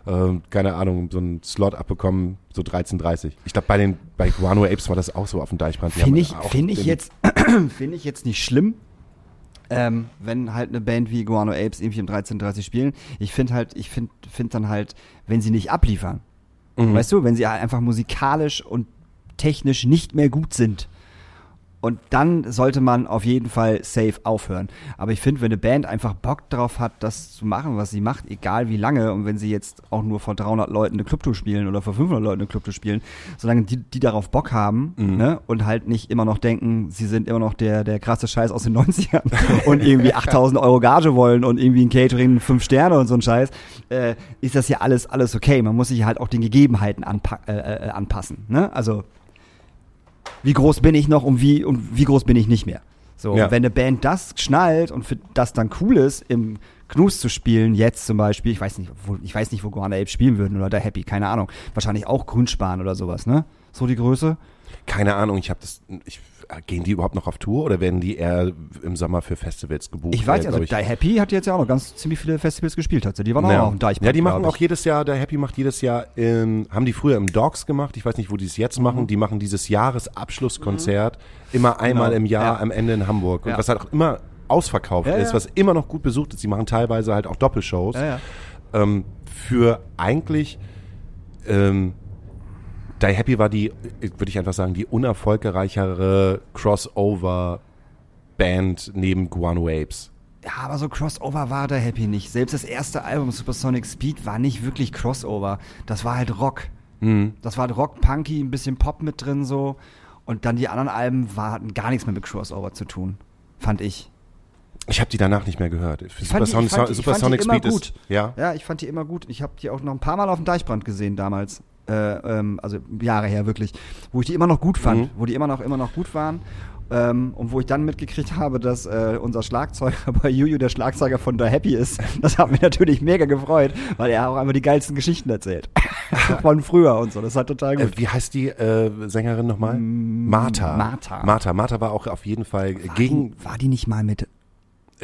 ähm, keine Ahnung, so einen Slot abbekommen, so 13.30 Ich glaube, bei den, bei Guano Apes war das auch so auf dem Deichbrand. Finde ich, find ich, jetzt, ich jetzt nicht schlimm, ähm, wenn halt eine Band wie Guano Apes irgendwie im 1330 spielen. Ich finde halt, ich finde find dann halt, wenn sie nicht abliefern. Mhm. Weißt du, wenn sie halt einfach musikalisch und technisch nicht mehr gut sind. Und dann sollte man auf jeden Fall safe aufhören. Aber ich finde, wenn eine Band einfach Bock drauf hat, das zu machen, was sie macht, egal wie lange, und wenn sie jetzt auch nur vor 300 Leuten eine Clubtour spielen oder vor 500 Leuten eine Clubtour spielen, solange die, die darauf Bock haben ne, und halt nicht immer noch denken, sie sind immer noch der, der krasse Scheiß aus den 90ern und irgendwie 8000 Euro Gage wollen und irgendwie ein Catering 5 Sterne und so ein Scheiß, äh, ist das ja alles, alles okay. Man muss sich halt auch den Gegebenheiten anpa äh, äh, anpassen. Ne? Also wie groß bin ich noch und wie, und wie groß bin ich nicht mehr. So, Ja. wenn eine Band das schnallt und für das dann cool ist, im Knus zu spielen, jetzt zum Beispiel, ich weiß nicht, wo, ich weiß nicht, wo Guana Apes spielen würden oder der Happy, keine Ahnung. Wahrscheinlich auch Grünspan oder sowas, ne? So die Größe. Keine Ahnung, ich habe das, ich, gehen die überhaupt noch auf Tour oder werden die eher im Sommer für Festivals gebucht? Ich weiß nicht, also glaub Die Happy hat jetzt ja auch noch ganz ziemlich viele Festivals gespielt, hat sie. Die waren auch Ja. auf dem Deichbrand. ja, die machen auch ich. jedes Jahr, der Happy macht jedes Jahr, in, haben die früher im Dogs gemacht, ich weiß nicht, wo die es jetzt Mhm. machen, die machen dieses Jahresabschlusskonzert immer einmal Genau. im Jahr Ja. am Ende in Hamburg. Und Ja. was halt auch immer ausverkauft Ja, ist, ja. was immer noch gut besucht ist, die machen teilweise halt auch Doppelshows, Ja, ja. Ähm, für eigentlich, ähm, Die Happy war die, würde ich einfach sagen, die unerfolgreichere Crossover-Band neben Guano Apes. Ja, aber so Crossover war der Happy nicht. Selbst das erste Album Supersonic Speed war nicht wirklich Crossover. Das war halt Rock. Mhm. Das war halt Rock, Punky, ein bisschen Pop mit drin so. Und dann die anderen Alben war, hatten gar nichts mehr mit Crossover zu tun. Fand ich. Ich habe die danach nicht mehr gehört. Supersonic, Speed gut. ist. Ja. Ja, ich fand die immer gut. Ich habe die auch noch ein paar Mal auf dem Deichbrand gesehen damals. Äh, ähm, also Jahre her wirklich. Wo ich die immer noch gut fand. Mhm. Wo die immer noch, immer noch gut waren. Ähm, und wo ich dann mitgekriegt habe, dass äh, unser Schlagzeuger bei Juju der Schlagzeuger von The Happy ist. Das hat mich natürlich mega gefreut, weil er auch einfach die geilsten Geschichten erzählt. von früher und so. Das hat total Äh, gut. wie heißt die äh, Sängerin nochmal? Martha. Martha. Martha. Martha war auch auf jeden Fall War gegen die, war die nicht mal mit,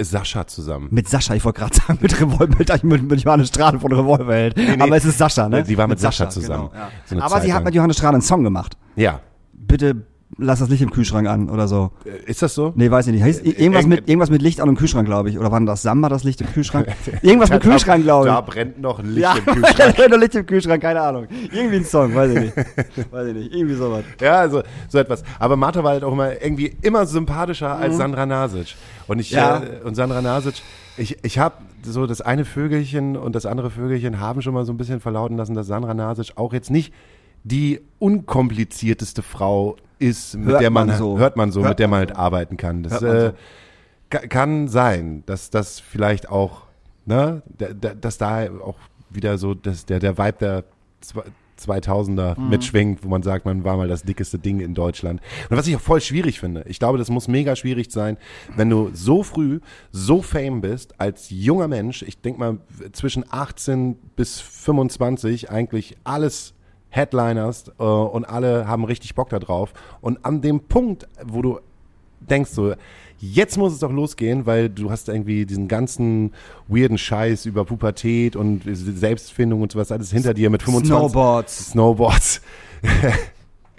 Sascha zusammen. mit Sascha? Ich wollte gerade sagen, mit Revolver, mit, mit Johannes Strahle von Revolverheld. nee. Aber es ist Sascha, ne? Sie war mit Sascha zusammen. Genau, ja. So Aber Zeit sie hat lang. mit Johannes Strahle einen Song gemacht. Ja. Bitte lass das Licht im Kühlschrank an oder so. Äh, Ist das so? Nee, weiß ich nicht. Heißt, irgendwas, irgend- mit, irgendwas mit Licht an im Kühlschrank, glaube ich. Oder war denn das Samba, das Licht im Kühlschrank? Irgendwas mit Kühlschrank, glaube ich. Da brennt noch ein Licht ja, im Kühlschrank. da brennt Licht im Kühlschrank, keine Ahnung. Irgendwie ein Song, weiß ich nicht. weiß ich nicht. Irgendwie sowas. Ja, also so etwas. Aber Martha war halt auch immer irgendwie immer sympathischer als Sandra Nasic. Und ich. Ja. äh, und Sandra Nasic, ich, ich habe so das eine Vögelchen und das andere Vögelchen haben schon mal so ein bisschen verlauten lassen, dass Sandra Nasic auch jetzt nicht die unkomplizierteste Frau ist, mit Hört der man, man so. hört man so, Hört mit der man halt arbeiten kann. Das äh, so. kann sein, dass das vielleicht auch, ne, da- da- dass da auch wieder so dass der, der Vibe der 2000er Mhm. mitschwingt, wo man sagt, man war mal das dickeste Ding in Deutschland. Und was ich auch voll schwierig finde, ich glaube, das muss mega schwierig sein, wenn du so früh so fame bist, als junger Mensch, ich denke mal zwischen 18 bis 25 eigentlich alles Headliners äh, und alle haben richtig Bock da drauf. Und an dem Punkt, wo du denkst so, jetzt muss es doch losgehen, weil du hast irgendwie diesen ganzen weirden Scheiß über Pubertät und Selbstfindung und sowas alles hinter dir mit 25. Snowboards. Snowboards.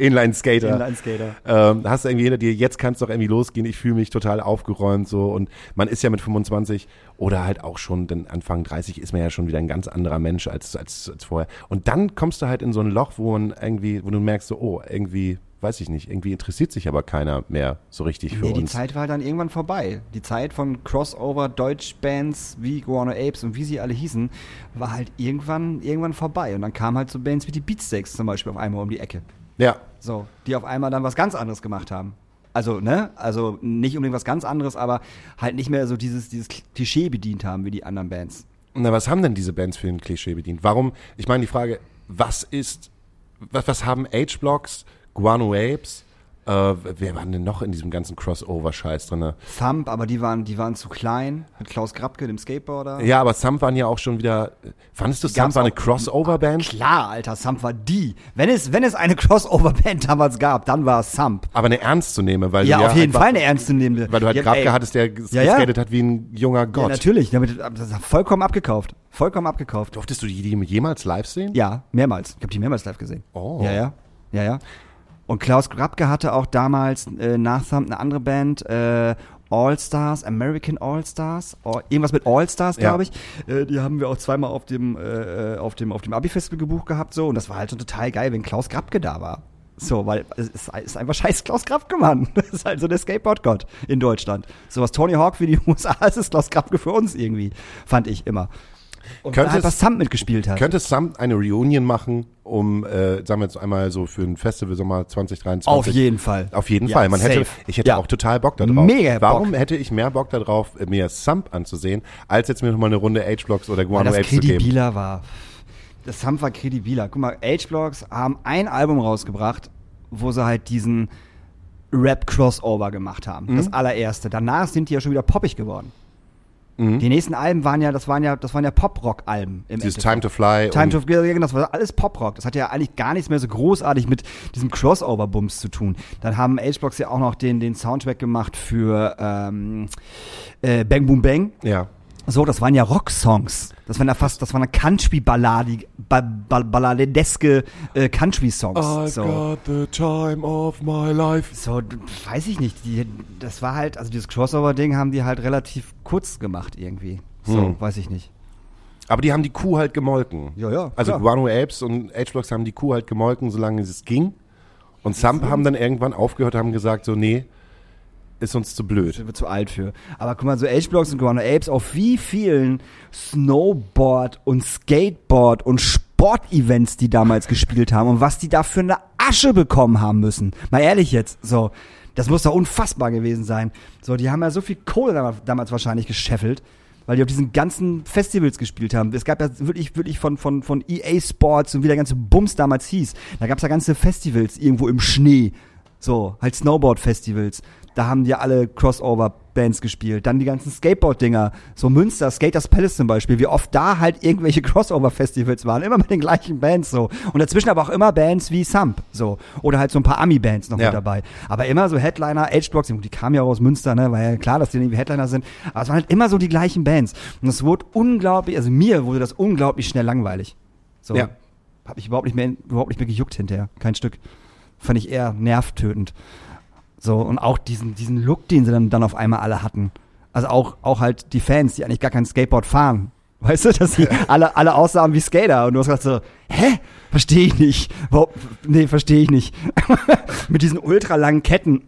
Inline-Skater. Inline-Skater. Ähm, hast du irgendwie hinter dir, jetzt kann es doch irgendwie losgehen, ich fühle mich total aufgeräumt so und man ist ja mit 25 oder halt auch schon dann Anfang 30 ist man ja schon wieder ein ganz anderer Mensch als, als, als vorher. Und dann kommst du halt in so ein Loch, wo man irgendwie, wo du merkst so, oh, irgendwie weiß ich nicht, irgendwie interessiert sich aber keiner mehr so richtig für Nee, die uns. Zeit war dann irgendwann vorbei. Die Zeit von Crossover-Deutsch-Bands wie Guano Apes und wie sie alle hießen, war halt irgendwann, irgendwann vorbei. Und dann kamen halt so Bands wie die Beatsteaks zum Beispiel auf einmal um die Ecke. Ja, So, die auf einmal dann was ganz anderes gemacht haben. Also, ne? Also nicht unbedingt was ganz anderes, aber halt nicht mehr so dieses, dieses Klischee bedient haben wie die anderen Bands. Na, was haben denn diese Bands für ein Klischee bedient? Warum, ich meine die Frage, was ist, was, was haben H-Blocks, Guano Apes, äh, wer waren denn noch in diesem ganzen Crossover-Scheiß drin? Thump, aber die waren, die waren zu klein. Mit Klaus Grabke, dem Skateboarder. Ja, aber Thump waren ja auch schon wieder, fandest du Thump gab's war eine Crossover-Band? Klar, Alter, Thump war die. Wenn es, wenn es eine Crossover-Band damals gab, dann war es Thump. Aber eine ernstzunehmende, weil Ja, du ja auf jeden einfach- Fall eine ernstzunehmende. Weil du halt ja, Grabke ey, hattest, der Ja, ja. geskatet hat wie ein junger Ja, Gott. natürlich. Damit, das vollkommen abgekauft. Vollkommen abgekauft. Durftest du die, die jemals live sehen? Ja, mehrmals. Ich habe die mehrmals live gesehen. Oh. Ja, ja. Ja, ja. Und Klaus Grabke hatte auch damals äh, nach Thump eine andere Band, äh, All Stars, American All Stars, All- irgendwas mit All Stars, glaube ich. Äh, die haben wir auch zweimal auf dem, äh, auf dem, auf dem Abi-Festival gebucht gehabt, so. Und das war halt schon total geil, wenn Klaus Grabke da war. So, weil es ist, einfach scheiß Klaus Grabke, Mann. Das ist halt so der Skateboard-Gott in Deutschland. So was Tony Hawk für die USA ist, ist Klaus Grabke für uns irgendwie. Fand ich immer. Und Könnte halt was Thump mitgespielt hat. Könnte Sam eine Reunion machen, um, äh, sagen wir jetzt einmal so für ein Festival Sommer 2023? Auf jeden Fall. Auf jeden Ja, Fall. Man hätte, safe. ich hätte Ja. auch total Bock darauf. Mega Bock. Warum hätte ich mehr Bock darauf, mir Sump anzusehen, als jetzt mir noch mal eine Runde H-Blocks oder Guano Apes zu geben? kredibiler war. Das Thump war kredibiler. Guck mal, H-Blocks haben ein Album rausgebracht, wo sie halt diesen Rap-Crossover gemacht haben. Mhm. Das allererste. Danach sind die ja schon wieder poppig geworden. Mhm. Die nächsten Alben waren ja, das waren ja, das waren ja Pop-Rock-Alben. im Dieses. Time to Fly. Time to ja, genau, das war alles Pop-Rock. Das hat ja eigentlich gar nichts mehr so großartig mit diesem Crossover-Bums zu tun. Dann haben H-Blocks ja auch noch den, den Soundtrack gemacht für ähm, äh, Bang Boom Bang. ja. So, das waren ja Rock-Songs. Das waren ja fast, das waren ja Country-Balladig, ba, ba, balladeske äh, Country-Songs. So. the time of my life. so, weiß ich nicht. Die, das war halt, also dieses Crossover-Ding haben die halt relativ kurz gemacht irgendwie. So, Hm. weiß ich nicht. Aber die haben die Kuh halt gemolken. Ja, ja, Also klar. Guano Apes und H-Blocks haben die Kuh halt gemolken, solange es ging. Und Sump haben dann irgendwann aufgehört, haben gesagt so, nee, ist uns zu blöd. sind wir zu alt für. Aber guck mal, so H-Blocks und Guano Apes, auf wie vielen Snowboard- und Skateboard- und Sportevents die damals gespielt haben und was die da für eine Asche bekommen haben müssen. Mal ehrlich jetzt, so. Das muss doch unfassbar gewesen sein. So, die haben ja so viel Kohle damals, wahrscheinlich gescheffelt, weil die auf diesen ganzen Festivals gespielt haben. Es gab ja wirklich, wirklich von, von, von EA Sports und wie der ganze Bums damals hieß. Da gab es ja ganze Festivals irgendwo im Schnee. So, halt Snowboard-Festivals. Da haben die alle Crossover-Bands gespielt. Dann die ganzen Skateboard-Dinger. So Münster, Skaters Palace zum Beispiel. Wie oft da halt irgendwelche Crossover-Festivals waren. Immer mit den gleichen Bands so. Und dazwischen aber auch immer Bands wie Sump. So. Oder halt so ein paar Ami-Bands noch Ja. mit dabei. Aber immer so Headliner, H-Blocks. Die kamen ja auch aus Münster, ne? War ja klar, dass die irgendwie Headliner sind. Aber es waren halt immer so die gleichen Bands. Und es wurde unglaublich, also mir wurde das unglaublich schnell langweilig. So. Ja. Hab ich überhaupt nicht mehr, überhaupt nicht mehr gejuckt hinterher. Kein Stück. Fand ich eher nervtötend. So, und auch diesen, diesen Look, den sie dann, dann auf einmal alle hatten. Also auch, auch halt die Fans, die eigentlich gar kein Skateboard fahren. Weißt du, dass sie alle, alle aussahen wie Skater und du hast gesagt so, hä? Verstehe ich nicht. Wo, nee, verstehe ich nicht. Mit diesen ultralangen Ketten.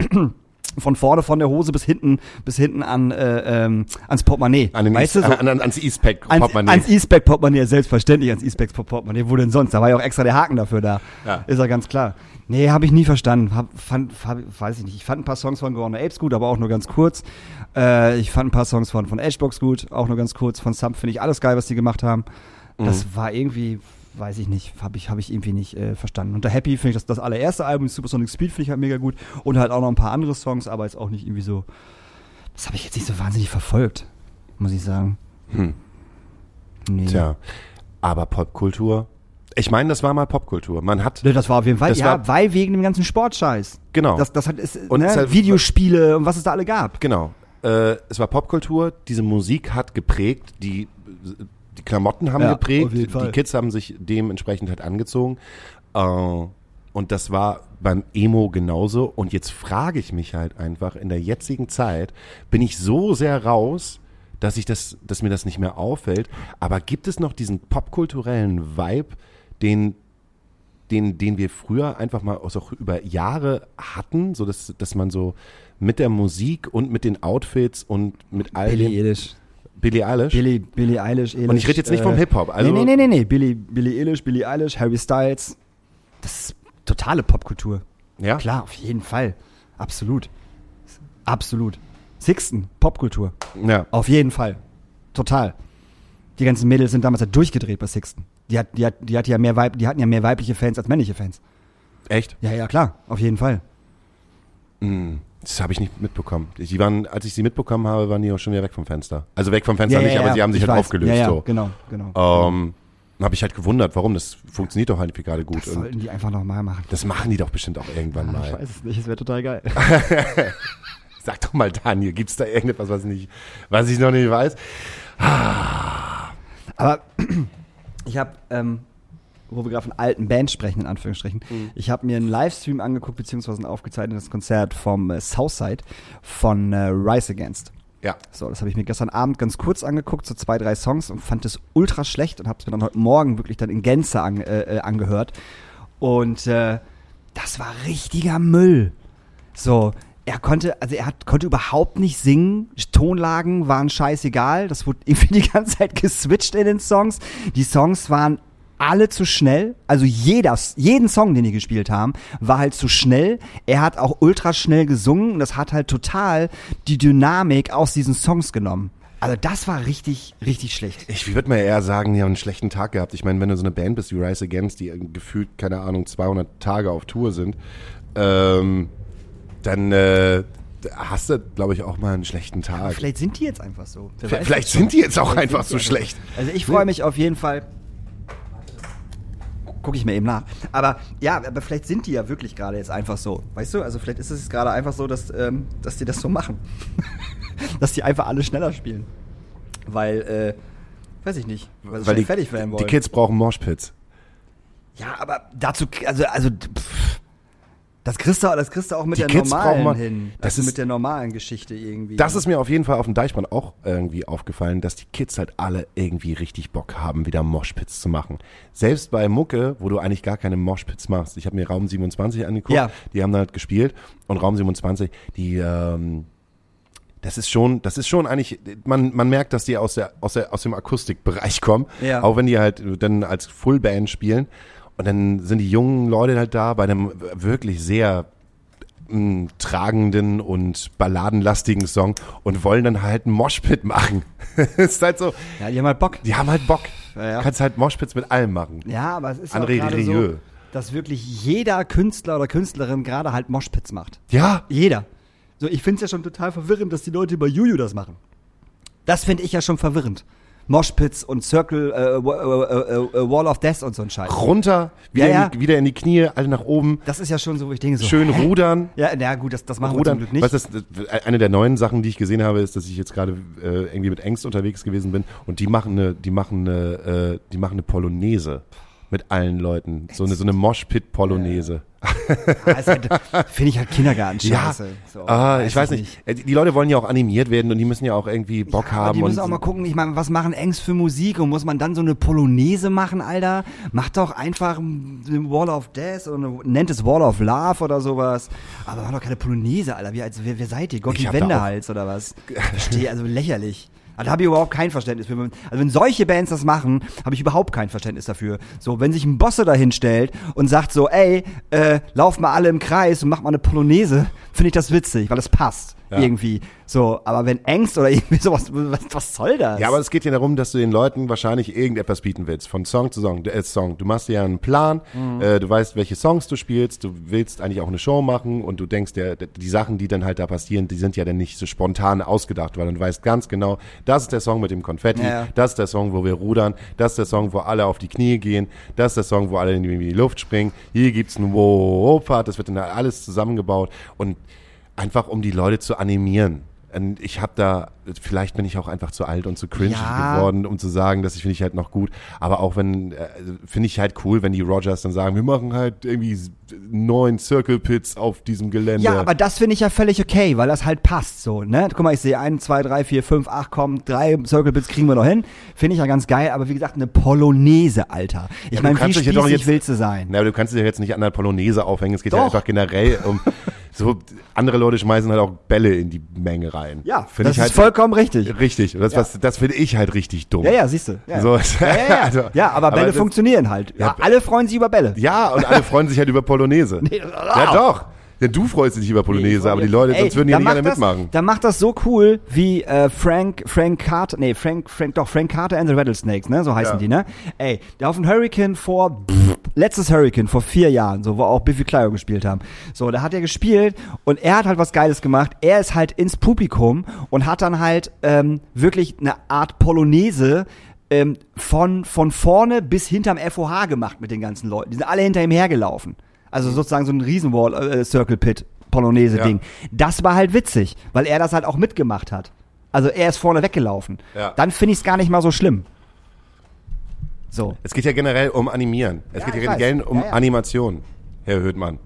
Von vorne von der Hose bis hinten, bis hinten an, äh, ähm, ans Portemonnaie. An den weißt East, du, so, an, an, ans Eastpack ans, Portemonnaie. ans E-Spec Portemonnaie, selbstverständlich ans E-Spec Portemonnaie. Wo denn sonst? Da war ja auch extra der Haken dafür da. Ja. Ist ja ganz klar. Nee, habe ich nie verstanden. Hab, fand, hab, weiß ich nicht. Ich fand ein paar Songs von Guano Apes gut, aber auch nur ganz kurz. Äh, ich fand ein paar Songs von, von H-Box gut, auch nur ganz kurz. Von Sump finde ich alles geil, was die gemacht haben. Das Mhm. war irgendwie, weiß ich nicht, habe ich, hab ich irgendwie nicht äh, verstanden. Unter Happy finde ich das, das allererste Album, Supersonic Speed, finde ich halt mega gut. Und halt auch noch ein paar andere Songs, aber jetzt auch nicht irgendwie so. Das habe ich jetzt nicht so wahnsinnig verfolgt, muss ich sagen. Hm. Nee. Tja, aber Popkultur. Ich meine, das war mal Popkultur. Man hat, Das war auf jeden Fall, ja, war- weil wegen dem ganzen Sportscheiß. genau, Das, das hat, ist, Und ne, hat- Videospiele und was es da alle gab. genau. Äh, es war Popkultur. Diese Musik hat geprägt. Die, die Klamotten haben Ja, geprägt. jeden Fall. Die Kids haben sich dementsprechend halt angezogen. Äh, Und das war beim Emo genauso. Und jetzt frage ich mich halt einfach, in der jetzigen Zeit bin ich so sehr raus, dass ich das, dass mir das nicht mehr auffällt. Aber gibt es noch diesen popkulturellen Vibe, den, den, den wir früher einfach mal auch über Jahre hatten, so dass, dass man so mit der Musik und mit den Outfits und mit all Billie dem Eilish. Billie Eilish. Billie, Billie Eilish, Eilish. und ich rede jetzt nicht vom äh, Hip-Hop. Also, nee, nee, nee, nee, nee. Billie, Billie Eilish, Billie Eilish, Harry Styles. Das ist totale Popkultur. Ja? Klar, auf jeden Fall. Absolut. Absolut. Sixten, Popkultur. Ja. Auf jeden Fall. Total. Die ganzen Mädels sind damals ja durchgedreht bei Sixten. Die, hat, die, hat, die, hat ja mehr Weib, die hatten ja mehr weibliche Fans als männliche Fans. Echt? Ja, ja, klar. Auf jeden Fall. Mm, Das habe ich nicht mitbekommen. Die waren, als ich sie mitbekommen habe, waren die auch schon wieder weg vom Fenster. Also weg vom Fenster nicht, aber sie haben sich ich halt weiß. aufgelöst. Ja, ja, so. genau, genau. Ähm, habe ich halt gewundert, warum. Das funktioniert doch halt gerade gut. das Und sollten die einfach nochmal machen. das machen die doch bestimmt auch irgendwann Ich mal. weiß es nicht, es wäre total geil. Sag doch mal, Daniel, gibt's da irgendetwas, was, nicht, was ich noch nicht weiß? Aber ich habe, ähm, wo wir gerade von alten Bands sprechen, in Anführungsstrichen, ich habe mir einen Livestream angeguckt, beziehungsweise ein aufgezeichnetes Konzert vom äh, Southside von äh, Rise Against. Ja. So, das habe ich mir gestern Abend ganz kurz angeguckt, so zwei, drei Songs und fand es ultra schlecht und habe es mir dann heute Morgen wirklich dann in Gänze an, äh, äh, angehört. Und äh, das war richtiger Müll. So, er konnte, also er hat, konnte überhaupt nicht singen. Tonlagen waren scheißegal. Das wurde irgendwie die ganze Zeit geswitcht in den Songs. Die Songs waren alle zu schnell. Also jeder, jeden Song, den die gespielt haben, war halt zu schnell. Er hat auch ultra schnell gesungen und das hat halt total die Dynamik aus diesen Songs genommen. Also das war richtig, richtig schlecht. Ich würde mal eher sagen, die haben einen schlechten Tag gehabt. Ich meine, wenn du so eine Band bist wie Rise Against, die gefühlt, keine Ahnung, 200 Tage auf Tour sind, ähm, dann äh, hast du, glaube ich, auch mal einen schlechten Tag. Vielleicht sind die jetzt einfach so. Vielleicht schon. sind die jetzt auch Vielleicht einfach so schlecht. Also ich freue mich auf jeden Fall. Gucke ich mir eben nach. Aber ja, aber vielleicht sind die ja wirklich gerade jetzt einfach so. Weißt du? Also vielleicht ist es jetzt gerade einfach so, dass, ähm, dass die das so machen. dass die einfach alle schneller spielen. Weil, äh, weiß ich nicht. Weil, Weil die, fertig werden wollen. die Kids brauchen Moshpits. Ja, aber dazu, also, also, pff, das kriegst du, das kriegst du auch mit Die der Kids normalen mal- hin. das also ist- mit der normalen Geschichte irgendwie. Das ist mir auf jeden Fall auf dem Deichbrand auch irgendwie aufgefallen, dass die Kids halt alle irgendwie richtig Bock haben, wieder Moshpits zu machen. Selbst bei Mucke, wo du eigentlich gar keine Moshpits machst. Ich habe mir Raum 27 angeguckt, Ja. die haben halt gespielt und Raum 27, die ähm, das ist schon, das ist schon eigentlich, man, man merkt, dass die aus der, aus der, aus dem Akustikbereich kommen. Ja. Auch wenn die halt dann als Fullband spielen. Und dann sind die jungen Leute halt da bei einem wirklich sehr mh, tragenden und balladenlastigen Song und wollen dann halt einen Moshpit machen. ist halt so, ja, die haben halt Bock. die haben halt Bock. Ja, ja. Kannst halt Moshpits mit allem machen. Ja, aber es ist ja auch André gerade so, dass wirklich jeder Künstler oder Künstlerin gerade halt Moshpits macht. Ja, Jeder. So, ich finde es ja schon total verwirrend, dass die Leute bei Juju das machen. Das finde ich ja schon verwirrend. Moshpits und Circle, äh, äh, äh, äh, Wall of Death und so ein Scheiß. runter, wieder, Ja, ja. In die, wieder in die Knie, alle nach oben, Das ist ja schon so, wo ich denke so. schön rudern. Ja, na gut, das, das machen wir Rudern. zum Glück nicht. Das, das, eine der neuen Sachen, die ich gesehen habe, ist, dass ich jetzt gerade äh, irgendwie mit Ängst unterwegs gewesen bin und die machen eine, die machen eine, äh, die machen eine Polonaise mit allen Leuten. So eine, so eine Moshpit-Polonaise. Ah, halt, finde ich halt Kindergarten-Scheiße. So, ah, ich weiß nicht. Äh, Die die Leute wollen ja auch animiert werden und die müssen ja auch irgendwie Bock Ja, haben. die müssen und auch mal gucken, ich meine, was machen Engs für Musik und muss man dann so eine Polonaise machen, Alter? Macht doch einfach eine Wall of Death oder eine, nennt es Wall of Love oder sowas. Aber mach doch keine Polonaise, Alter. Wie, als, wer, wer seid ihr? Hab da Wendehals oder was? Verstehe, also lächerlich. Also, da habe ich überhaupt kein Verständnis für. Also wenn solche Bands das machen, habe ich überhaupt kein Verständnis dafür. So, wenn sich ein Bosse dahin stellt und sagt so, ey, äh, lauf mal alle im Kreis und mach mal eine Polonaise, finde ich das witzig, weil es passt. Ja. Irgendwie. So, aber wenn Ängst oder irgendwie sowas, was, was soll das? Ja, aber es geht ja darum, dass du den Leuten wahrscheinlich irgendetwas bieten willst. Von Song zu Song. Äh, Song. Du machst dir ja einen Plan, Mhm. äh, du weißt, welche Songs du spielst, du willst eigentlich auch eine Show machen und du denkst, der, der, die Sachen, die dann halt da passieren, die sind ja dann nicht so spontan ausgedacht, weil du weißt ganz genau, das ist der Song mit dem Konfetti, Ja, das ist der Song, wo wir rudern, das ist der Song, wo alle auf die Knie gehen, das ist der Song, wo alle in die, in die Luft springen, hier gibt's einen Wow-Part, das wird dann alles zusammengebaut. Und einfach um die Leute zu animieren. Und ich habe da, vielleicht bin ich auch einfach zu alt und zu cringe Ja. geworden, um zu sagen, dass ich finde ich halt noch gut. Aber auch wenn, äh, finde ich halt cool, wenn die Rogers dann sagen, wir machen halt irgendwie neun Circle Pits auf diesem Gelände. Ja, aber das finde ich ja völlig okay, weil das halt passt so, ne? Guck mal, ich sehe ein, zwei, drei, vier, fünf, acht, komm, drei Circle Bits kriegen wir noch hin. Finde ich ja ganz geil, aber wie gesagt, eine Polonaise, Alter. Ich Ja, du meine, wie kannst dich ja doch spießig jetzt- willst du sein? Na, aber du kannst dich ja jetzt nicht an der Polonaise aufhängen. Es geht ja Doch. einfach generell um so andere Leute schmeißen halt auch Bälle in die Menge rein. Ja, finde das ich halt ist vollkommen richtig. richtig. Und das, was, das finde ich halt richtig dumm. Ja, ja, siehst du. Ja. So, ja, ja, ja. also, ja, aber Bälle das- funktionieren halt. Ja, alle freuen sich über Bälle. Ja, und alle freuen sich halt über Polonaise. ja, doch. Denn du freust dich über Polonaise, aber die Leute, Ey, sonst würden die ja nicht macht das, mitmachen. Dann macht das so cool wie äh, Frank, Frank Carter, nee, Frank, Frank, doch, Frank Carter and the Rattlesnakes, ne, so heißen Ja. die, ne? Ey, der auf dem Hurricane vor, pff, letztes Hurricane vor vier Jahren, so, wo auch Biffy Clyro gespielt haben. So, da hat er gespielt und er hat halt was Geiles gemacht. Er ist halt ins Publikum und hat dann halt ähm, wirklich eine Art Polonaise ähm, von, von vorne bis hinterm FOH gemacht mit den ganzen Leuten. Die sind alle hinter ihm hergelaufen. Also sozusagen so ein Riesenwall, äh, Circle Pit, Polonaise-Ding. Das war halt witzig, weil er das halt auch mitgemacht hat. Also er ist vorne weggelaufen. Ja. Dann finde ich es gar nicht mal so schlimm. So. Es geht ja generell um Animieren. Es Ja, geht ja generell um. Animation, Herr Höhtmann.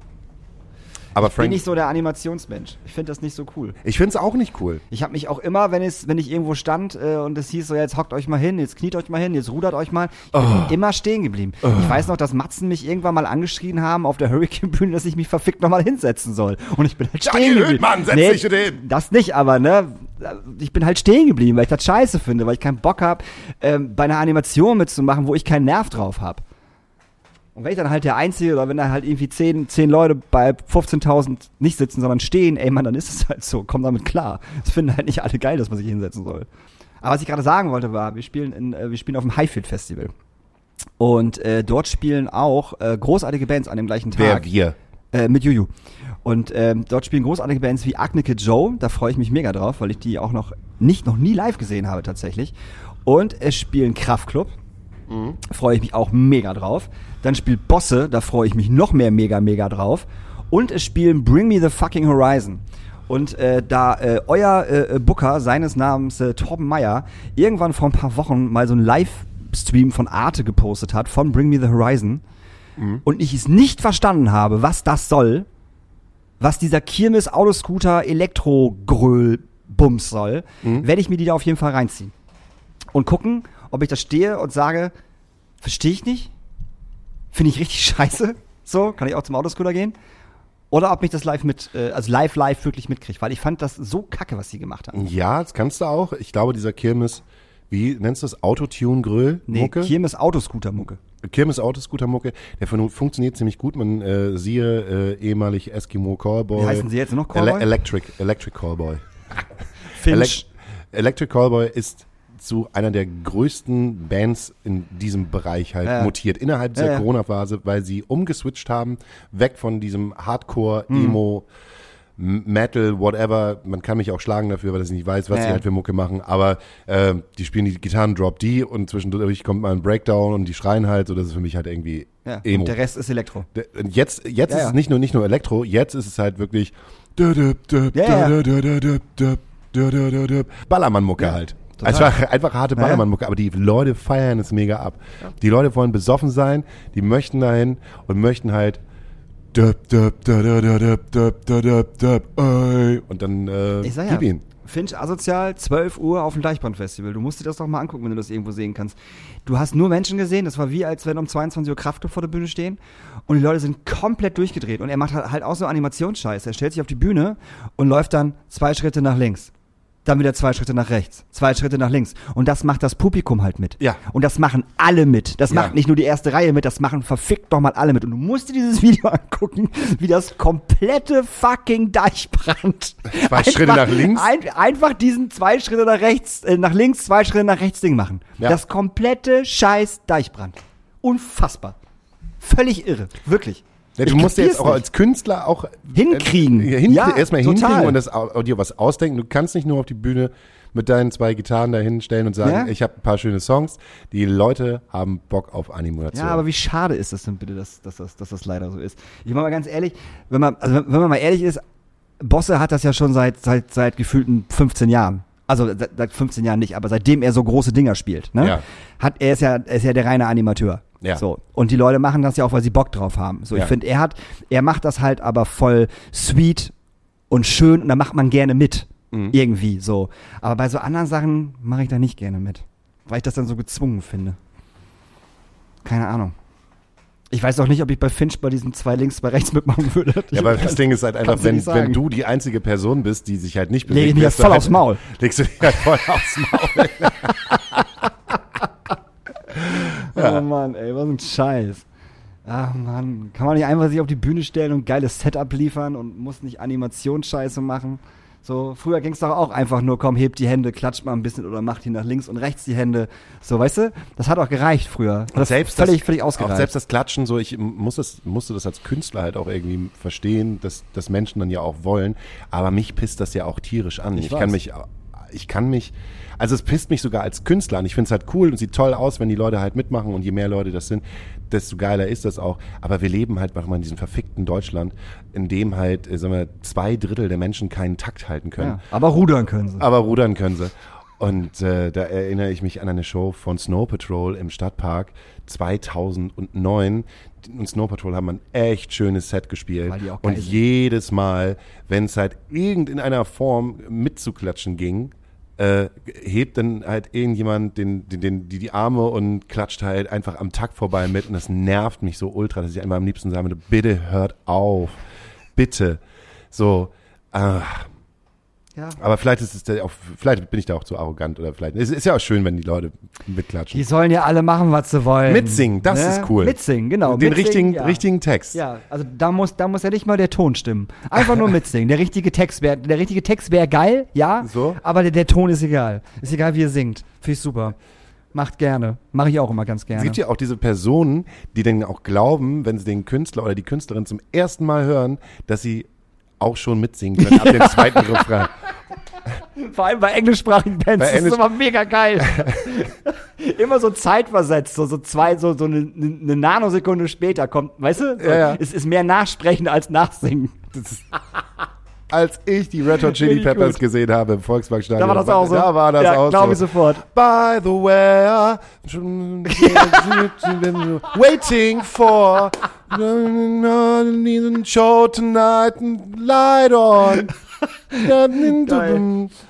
Aber Bin Frank, nicht so der Animationsmensch. Ich finde das nicht so cool. ich finde es auch nicht cool. Ich habe mich auch immer, wenn es, wenn ich irgendwo stand äh, und es hieß so, jetzt hockt euch mal hin, jetzt kniet euch mal hin, jetzt rudert euch mal, ich bin Oh. immer stehen geblieben. Ich weiß noch, dass Matzen mich irgendwann mal angeschrien haben auf der Hurricane-Bühne, dass ich mich verfickt nochmal hinsetzen soll. Und ich bin halt Daniel stehen geblieben. Höhtmann, setz dich bitte hin. Das nicht, aber ne, ich bin halt stehen geblieben, weil ich das scheiße finde, weil ich keinen Bock habe, ähm, bei einer Animation mitzumachen, wo ich keinen Nerv drauf habe. Und wenn ich dann halt der Einzige, oder wenn da halt irgendwie zehn, zehn Leute bei 15.000 nicht sitzen, sondern stehen, ey Mann, dann ist es halt so, komm damit klar. Das finden halt nicht alle geil, dass man sich hinsetzen soll. Aber was ich gerade sagen wollte war, wir spielen, in, äh, wir spielen auf dem Highfield Festival. Und äh, dort spielen auch äh, großartige Bands an dem gleichen Wer Tag. wir? Äh, mit Juju. Und ähm, dort spielen großartige Bands wie Agnike Joe, da freue ich mich mega drauf, weil ich die auch noch nicht, noch nie live gesehen habe tatsächlich. Und es spielen Kraftklub, freue ich mich auch mega drauf. Dann spielt Bosse, da freue ich mich noch mehr mega, mega drauf. Und es spielen Bring Me the Fucking Horizon. Und äh, da äh, euer äh, Booker, seines Namens äh, Torben Meyer, irgendwann vor ein paar Wochen mal so einen Livestream von Arte gepostet hat, von Bring Me the Horizon, und ich es nicht verstanden habe, was das soll, was dieser Kirmes Autoscooter Elektrogröl Bums soll, werde ich mir die da auf jeden Fall reinziehen. Und gucken, ob ich da stehe und sage, verstehe ich nicht, finde ich richtig scheiße, so, kann ich auch zum Autoscooter gehen. Oder ob mich das live mit, äh, also live, live wirklich mitkriegt, weil ich fand das so kacke, was sie gemacht haben. Ja, das kannst du auch. Ich glaube, dieser Kirmes, wie nennst du das? Autotune-Grill? Nee, Mucke? Kirmes Autoscooter-Mucke. Kirmes Autoscooter-Mucke, der fun funktioniert ziemlich gut. Man äh, siehe äh, ehemalig Eskimo Callboy. Wie heißen sie jetzt noch, Callboy? Ele Electric, Electric Callboy. Finch. Elec Electric Callboy ist zu einer der größten Bands in diesem Bereich halt Ja. mutiert innerhalb dieser Ja. Corona-Phase, weil sie umgeswitcht haben, weg von diesem Hardcore, Hm. Emo, Metal, whatever. Man kann mich auch schlagen dafür, weil ich nicht weiß, was sie halt für Mucke machen. Aber äh, die spielen die Gitarren Drop D und zwischendurch kommt mal ein Breakdown und die schreien halt. So, das ist für mich halt irgendwie Emo. und der Rest ist Elektro. Jetzt, jetzt ist es nicht nur, nicht nur Elektro, jetzt ist es halt wirklich. Ballermann-Mucke halt. Also war einfach harte naja. Ballermann-Mucke, aber die Leute feiern es mega ab. Ja. Die Leute wollen besoffen sein, die möchten dahin und möchten halt und dann äh, ich sag ja, gib ihn. Finch asozial, 12 Uhr auf dem Deichbrand-Festival. Du musst dir das doch mal angucken, wenn du das irgendwo sehen kannst. Du hast nur Menschen gesehen, das war wie, als wenn um 22 Uhr Kraftclub vor der Bühne stehen und die Leute sind komplett durchgedreht und er macht halt, halt auch so Animationsscheiß. Er stellt sich auf die Bühne und läuft dann zwei Schritte nach links dann wieder zwei Schritte nach rechts, zwei Schritte nach links. Und das macht das Publikum halt mit. Ja. Und das machen alle mit. Das Ja. macht nicht nur die erste Reihe mit, das machen verfickt doch mal alle mit. Und du musst dir dieses Video angucken, wie das komplette fucking Deichbrand. Zwei Schritte nach links? Ein, einfach diesen zwei Schritte nach rechts, äh, nach links, zwei Schritte nach rechts Ding machen. Ja. Das komplette Scheiß Deichbrand. Unfassbar. Völlig irre. Wirklich. Ja, du Ich musst dir jetzt auch nicht. als Künstler auch Hinkriegen. Äh, hin, Ja, erstmal total. hinkriegen und das au- dir was ausdenken. Du kannst nicht nur auf die Bühne mit deinen zwei Gitarren dahin stellen und sagen, Ja. ich habe ein paar schöne Songs. Die Leute haben Bock auf Animation. Ja, aber wie schade ist das denn bitte, dass, dass, das, dass das leider so ist? Ich meine mal ganz ehrlich, wenn man, also wenn wenn man mal ehrlich ist, Bosse hat das ja schon seit, seit, seit gefühlten 15 Jahren. Also seit seit 15 Jahren nicht, aber seitdem er so große Dinger spielt, ne? Ja. Hat, er ist ja, er ist ja der reine Animateur. Ja. So. Und die Leute machen das ja auch, weil sie Bock drauf haben. So, Ja. ich finde, er hat, er macht das halt aber voll sweet und schön und da macht man gerne mit. Mhm. Irgendwie so. Aber bei so anderen Sachen mache ich da nicht gerne mit. Weil ich das dann so gezwungen finde. Keine Ahnung. Ich weiß auch nicht, ob ich bei Finch bei diesen zwei links, zwei rechts mitmachen würde. Ja, aber das Ding ist halt einfach, wenn, wenn du die einzige Person bist, die sich halt nicht bewegt, lege ich du voll halt, aufs Maul. Legst du dich halt voll aufs Maul. Oh Mann, ey, was ein Scheiß. Ach Mann, kann man nicht einfach sich auf die Bühne stellen und geiles Setup liefern und muss nicht Animationsscheiße machen? So, früher ging es doch auch einfach nur, komm, hebt die Hände, klatscht mal ein bisschen oder macht die nach links und rechts die Hände. So, weißt du? Das hat auch gereicht früher. Und Das selbst völlig, das, völlig Auch ausgereicht. selbst das Klatschen, so ich muss das, musste das als Künstler halt auch irgendwie verstehen, dass, dass Menschen dann ja auch wollen. Aber mich pisst das ja auch tierisch an. Ich Ich, kann mich, ich kann mich, also es pisst mich sogar als Künstler an. Ich finde es halt cool und sieht toll aus, wenn die Leute halt mitmachen und je mehr Leute das sind, desto geiler ist das auch. Aber wir leben halt manchmal in diesem verfickten Deutschland, in dem halt, äh, sagen wir, zwei Drittel der Menschen keinen Takt halten können. ja, aber rudern können sie. Aber rudern können sie. Und äh, da erinnere ich mich an eine Show von Snow Patrol im Stadtpark 2009. Und Snow Patrol haben ein echt schönes Set gespielt. Und jedes Mal, wenn es halt irgend in einer Form mitzuklatschen ging, äh, hebt dann halt irgendjemand den, den, den, die, die Arme und klatscht halt einfach am Takt vorbei mit. Und das nervt mich so ultra, dass ich einmal am liebsten sagen würde, bitte hört auf. Bitte. So, ah. Ja. Aber vielleicht ist es da auch, vielleicht bin ich da auch zu arrogant oder vielleicht. Es ist ja auch schön, wenn die Leute mitklatschen. Die sollen ja alle machen, was sie wollen. Mitsingen, das ist cool. Mitsingen, genau. Den mitsingen, richtigen, ja. richtigen Text. Ja, also da muss, da muss ja nicht mal der Ton stimmen. Einfach nur mitsingen. Der richtige Text wäre, der richtige Text wäre geil, ja. So? Aber der, der Ton ist egal. Ist egal, wie ihr singt. Finde ich super. Macht gerne. Mache ich auch immer ganz gerne. Es gibt ja auch diese Personen, die dann auch glauben, wenn sie den Künstler oder die Künstlerin zum ersten Mal hören, dass sie auch schon mitsingen können ab dem zweiten Refrain. Vor allem bei englischsprachigen Bands. Bei das ist Englisch- immer mega geil. immer so zeitversetzt, so, so zwei, so, so eine, eine Nanosekunde später kommt, weißt du? Ja, ja. Es ist mehr Nachsprechen als Nachsingen. Als ich die Red Hot Chili ich Peppers gut. gesehen habe im Volksparkstadion. Da war das auch so. Da war das ja, auch glaube ich so. sofort. By the way, waiting for show tonight, light on.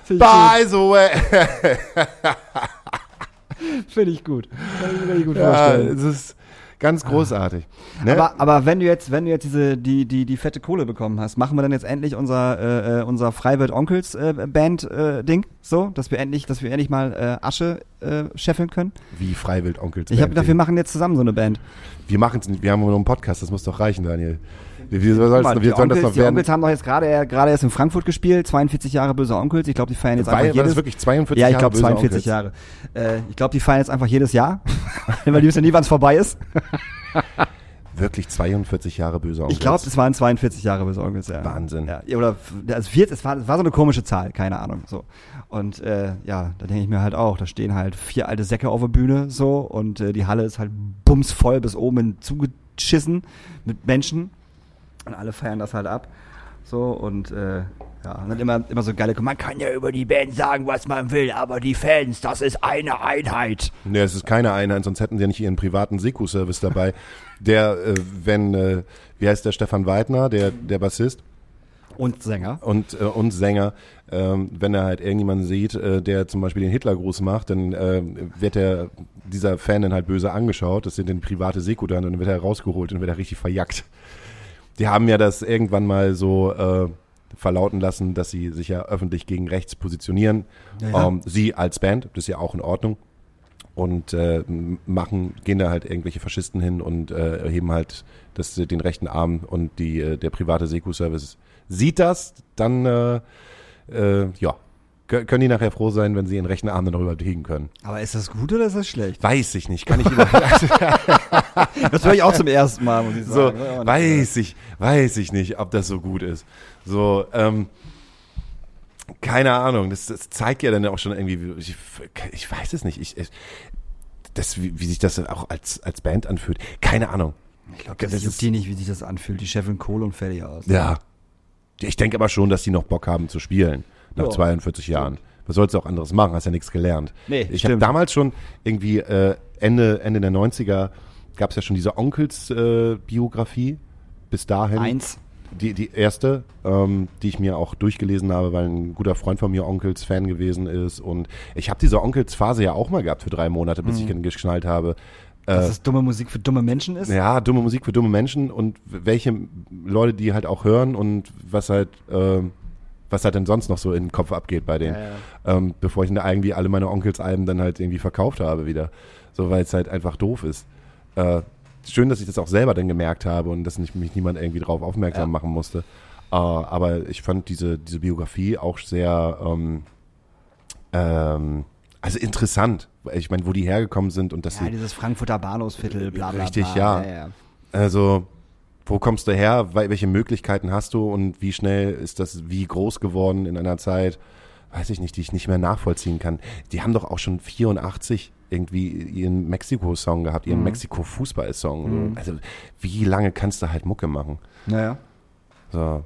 By the way. Finde ich gut. Kann ich mir richtig gut Ja, vorstellen. es ist ganz großartig. Ne? Aber, aber wenn du jetzt, wenn du jetzt diese, die, die, die fette Kohle bekommen hast, machen wir dann jetzt endlich unser, äh, äh, unser Freiwild Onkels äh, Band äh, Ding, so, dass wir endlich, dass wir endlich mal äh, Asche äh, scheffeln können. Wie Freiwild Onkels. Ich habe gedacht, wir machen jetzt zusammen so eine Band. wir machen es nicht. Wir haben nur einen Podcast. Das muss doch reichen, Daniel. Wie, wie soll Guck das, mal, wie die das Onkels, noch die? Onkels haben doch jetzt gerade gerade erst in Frankfurt gespielt, 42 Jahre böse Onkels. Ich glaube, die feiern jetzt War, einfach war jedes das wirklich 42 Ja, ich Jahre glaube böse 42 Onkels? Jahre. Äh, ich glaube, die feiern jetzt einfach jedes Jahr, weil die wissen ja nie, wann es vorbei ist. Wirklich 42 Jahre böse Onkels. Ich glaube, es waren 42 Jahre böse Onkels, ja. Wahnsinn. Ja, ja, oder also vier, es war, es war so eine komische Zahl, keine Ahnung. So. Und äh, ja, da denke ich mir halt auch, da stehen halt vier alte Säcke auf der Bühne so und äh, die Halle ist halt bumsvoll bis oben hin zugeschissen mit Menschen. Und alle feiern das halt ab. So und äh, ja, und dann immer, immer so geile, man kann ja über die Band sagen, was man will, aber die Fans, das ist eine Einheit. Nee, es ist keine Einheit, sonst hätten sie ja nicht ihren privaten Seku-Service dabei. Der, äh, wenn, äh, wie heißt der Stefan Weidner, der, der Bassist Und Sänger. und, äh, und Sänger, ähm, wenn er halt irgendjemanden sieht, äh, der zum Beispiel den Hitlergruß macht, dann äh, wird der, dieser Fan dann halt böse angeschaut, das sind dann private Seku dann und dann wird er rausgeholt und dann wird er richtig verjagt. Die haben ja das irgendwann mal so äh, verlauten lassen, dass sie sich ja öffentlich gegen rechts positionieren. Ja, ja. Ähm, sie als Band, das ist ja auch in Ordnung. Und äh, machen, gehen da halt irgendwelche Faschisten hin und äh, heben halt das, den rechten Arm und die, äh, der private Seku-Service sieht das, dann äh, äh, ja, können die nachher froh sein, wenn sie ihren rechten Arm dann darüber biegen können. Aber ist das gut oder ist das schlecht? Weiß ich nicht, kann ich Das höre ich auch zum ersten Mal, muss ich so, sagen. Und- weiß ich, weiß ich nicht, ob das so gut ist. So, ähm, keine Ahnung, das, das zeigt ja dann auch schon irgendwie, wie- ich, ich weiß es nicht, ich, ich das, wie, wie sich das auch als, als Band anfühlt, keine Ahnung. Ich glaube, das, juckt die nicht, wie sich das anfühlt. Die Chefin Kohle und fertig aus. Ja. Ich denke aber schon, dass die noch Bock haben zu spielen. Nach Ja, 42 Jahren. Was sollst du auch anderes machen? Hast ja nichts gelernt. Nee, ich habe damals schon irgendwie äh, Ende, Ende der 90er gab es ja schon diese Onkels-Biografie. Bis dahin. Eins. Die, die erste, ähm, die ich mir auch durchgelesen habe, weil ein guter Freund von mir Onkels-Fan gewesen ist. Und ich habe diese Onkels-Phase ja auch mal gehabt für drei Monate, bis ich geschnallt habe. Dass es dumme Musik für dumme Menschen ist? Ja, dumme Musik für dumme Menschen und welche Leute die halt auch hören und was halt, ähm, was halt denn sonst noch so in den Kopf abgeht bei denen. Ja, Ähm, bevor ich dann irgendwie alle meine Onkelsalben dann halt irgendwie verkauft habe wieder. So, weil es halt einfach doof ist. Äh, schön, dass ich das auch selber dann gemerkt habe und dass nicht, mich niemand irgendwie drauf aufmerksam Ja. machen musste. Äh, aber ich fand diese, diese Biografie auch sehr, ähm, ähm, also interessant. Ich meine, wo die hergekommen sind und dass Ja, sie dieses Frankfurter Bahnhofsviertel, bla bla Richtig, bla. ja. Also, wo kommst du her? Wel- Welche Möglichkeiten hast du und wie schnell ist das wie groß geworden in einer Zeit, weiß ich nicht, die ich nicht mehr nachvollziehen kann. Die haben doch auch schon 84 irgendwie ihren Mexiko-Song gehabt, Mhm. ihren Mexiko-Fußball-Song. Also, wie lange kannst du halt Mucke machen? Naja. So.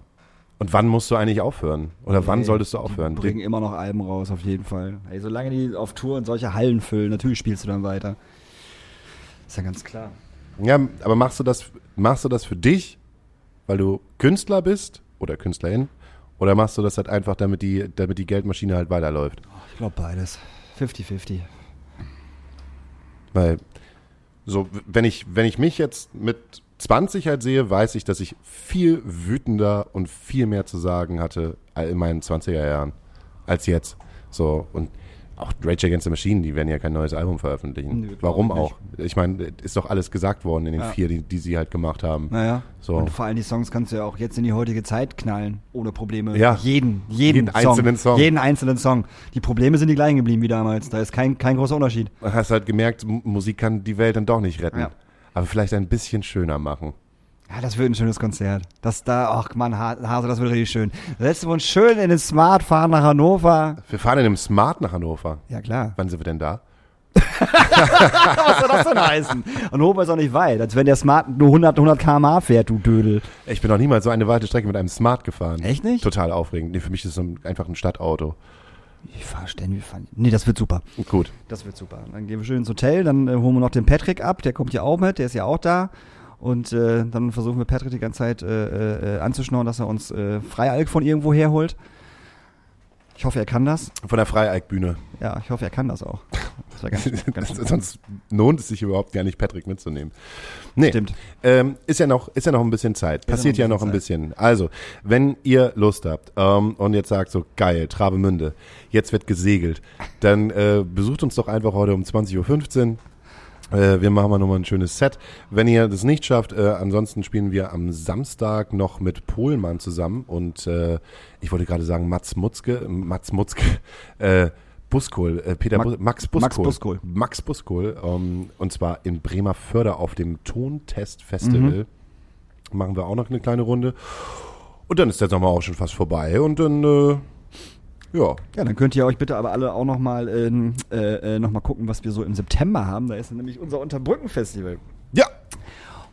Und wann musst du eigentlich aufhören? Oder wann Nee, solltest du aufhören? Die bringen immer noch Alben raus, auf jeden Fall. Ey, solange die auf Tour und solche Hallen füllen, natürlich spielst du dann weiter. Ist ja ganz klar. Ja, aber machst du das, machst du das für dich, weil du Künstler bist oder Künstlerin? Oder machst du das halt einfach, damit die, damit die Geldmaschine halt weiterläuft? Ich glaube beides. 50-50. Weil, so, wenn ich, wenn ich mich jetzt mit 20 halt sehe, weiß ich, dass ich viel wütender und viel mehr zu sagen hatte in meinen 20er Jahren als jetzt. So, und auch Rage Against the Machine, die werden ja kein neues Album veröffentlichen. Glaub Warum auch? Ich meine, ist doch alles gesagt worden in den Ja. vier, die, die sie halt gemacht haben. Naja. So. Und vor allem die Songs kannst du ja auch jetzt in die heutige Zeit knallen, ohne Probleme. Ja. Jeden, jeden, Jeden einzelnen Song. Jeden einzelnen Song. Die Probleme sind die gleichen geblieben wie damals. Da ist kein, kein großer Unterschied. Man hast halt gemerkt, Musik kann die Welt dann doch nicht retten. Ja. Aber vielleicht ein bisschen schöner machen. Ja, das wird ein schönes Konzert. Das da, ach Mann, Ha- Hase, das wird richtig schön. Setzen wir uns schön in den Smart, fahren nach Hannover. Wir fahren in einem Smart nach Hannover. Ja, klar. Wann sind wir denn da? Was soll das denn heißen? Hannover ist auch nicht weit, als wenn der Smart nur 100, 100 km/h fährt, du Dödel. Ich bin noch niemals so eine weite Strecke mit einem Smart gefahren. Echt nicht? Total aufregend. Nee, für mich ist es einfach ein Stadtauto. Ich fahr ständig, wir fahren. Nee, das wird super. Gut. Das wird super. Dann gehen wir schön ins Hotel, dann äh, holen wir noch den Patrick ab, der kommt ja auch mit, der ist ja auch da. Und äh, dann versuchen wir Patrick die ganze Zeit äh, äh, anzuschnorren, dass er uns äh, Freialk von irgendwo herholt. Ich hoffe, er kann das. Von der Freieig-Bühne. Ja, ich hoffe, er kann das auch. Das ganz, ganz Sonst lohnt es sich überhaupt gar nicht, Patrick mitzunehmen. Nee. Stimmt. Ähm, ist ja noch, ist ja noch ein bisschen Zeit. Passiert noch ja ein noch ein bisschen bisschen. Also, wenn ihr Lust habt ähm, und jetzt sagt so, geil, Travemünde, jetzt wird gesegelt, dann äh, besucht uns doch einfach heute um 20.15 Uhr. Äh, wir machen mal nochmal ein schönes Set. Wenn ihr das nicht schafft, äh, ansonsten spielen wir am Samstag noch mit Pohlmann zusammen und äh, ich wollte gerade sagen Mats Mutzke, Mats Mutzke, äh, Buskohl, äh, Peter Max- Bu Max Buskohl. Max Buskohl. Max Buskohl, ähm, und zwar in Bremerförde auf dem Tontest-Festival. Machen wir auch noch eine kleine Runde. Und dann ist der Sommer auch schon fast vorbei und dann, äh, ja, Ja, dann könnt ihr euch bitte aber alle auch nochmal ähm, äh, äh, noch mal gucken, was wir so im September haben. Da ist nämlich unser Unterbrücken-Festival. ja,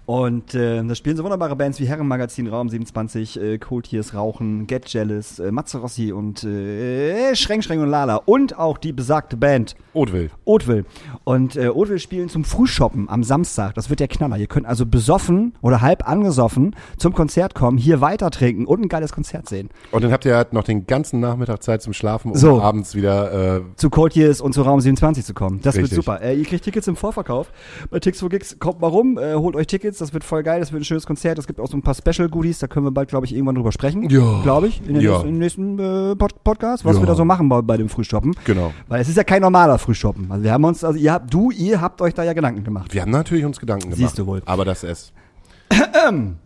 Und äh, da spielen so wunderbare Bands wie Herrenmagazin, Raum 27, äh, Cold Tears, Rauchen, Get Jealous, äh, Matze Rossi und äh, Schreng Schreng und Lala. Und auch die besagte Band Oatville. Oatville. Und äh, Oatville spielen zum Frühshoppen am Samstag. Das wird der Knaller. Ihr könnt also besoffen oder halb angesoffen zum Konzert kommen, hier weiter trinken und ein geiles Konzert sehen. Und dann habt ihr halt noch den ganzen Nachmittag Zeit zum Schlafen, um So. abends wieder, äh, zu Cold Years und zu Raum 27 zu kommen. Das Richtig. wird super. Äh, ihr kriegt Tickets im Vorverkauf. Bei Tix for Gigs kommt mal rum, äh, holt euch Tickets, das wird voll geil, das wird ein schönes Konzert. Es gibt auch so ein paar Special Goodies, da können wir bald, glaube ich, irgendwann drüber sprechen. Ja. Glaube ich, in den Ja. nächsten, im nächsten äh, Pod Podcast, was Ja. wir da so machen bei, bei dem Frühstoppen. genau. Weil es ist ja kein normaler Frühstoppen. Also wir haben uns, also ihr habt, du, ihr habt euch da ja Gedanken gemacht. Wir haben natürlich uns Gedanken gemacht. Siehst du wohl. Aber das ist,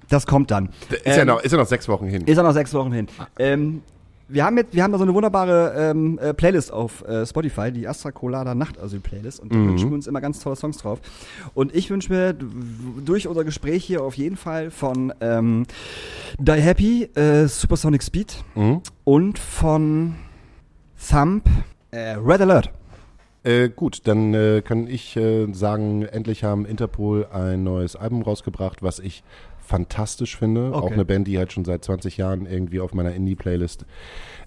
Das kommt dann. ist, ja Ähm, noch, ist ja noch sechs Wochen hin. Ist ja noch sechs Wochen hin. Ähm, wir haben jetzt, wir haben da so eine wunderbare ähm, äh, Playlist auf äh, Spotify, die Astra Colada Nachtasyl Playlist, und da wünschen wir uns immer ganz tolle Songs drauf. Und ich wünsche mir durch unser Gespräch hier auf jeden Fall von ähm, Die Happy, äh, Supersonic Speed Mhm. und von Thump äh, Red Alert. Äh, gut, dann äh, kann ich äh, sagen, endlich haben Interpol ein neues Album rausgebracht, was ich fantastisch finde. Auch Okay. eine Band, die halt schon seit 20 Jahren irgendwie auf meiner Indie-Playlist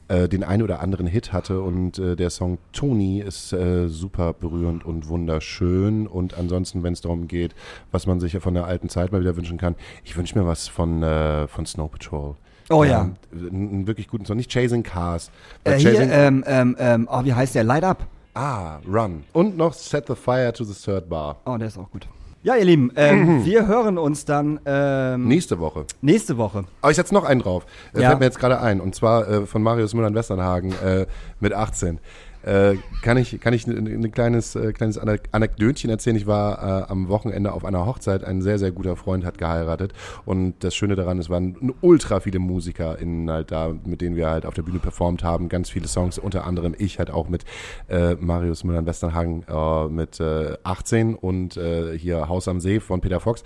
äh, den ein oder anderen Hit hatte. Und äh, der Song Tony ist äh, super berührend und wunderschön. Und ansonsten, wenn es darum geht, was man sich ja von der alten Zeit mal wieder wünschen kann, ich wünsche mir was von, äh, von Snow Patrol. Oh ja. Ähm, einen, einen wirklich guten Song. Nicht Chasing Cars. Äh, weil hier, Chasing, ähm, ähm, ähm, oh, wie heißt der? Light Up. ah, Run. Und noch Set the Fire to the Third Bar. Oh, der ist auch gut. Ja, ihr Lieben, ähm, wir hören uns dann ähm, Nächste Woche. nächste Woche. Aber ich setze noch einen drauf. Äh, Ja. Fällt mir jetzt gerade ein. Und zwar äh, von Marius Müller-Westernhagen äh, mit 18. Äh, kann ich, kann ich ein ne kleines, äh, kleines Anek Anekdötchen erzählen? Ich war äh, am Wochenende auf einer Hochzeit. Ein sehr, sehr guter Freund hat geheiratet. Und das Schöne daran, es waren ultra viele Musiker in, halt da, mit denen wir halt auf der Bühne performt haben. Ganz viele Songs, unter anderem ich halt auch mit äh, Marius Müller-Westernhagen äh, mit äh, 18 und äh, hier Haus am See von Peter Fox.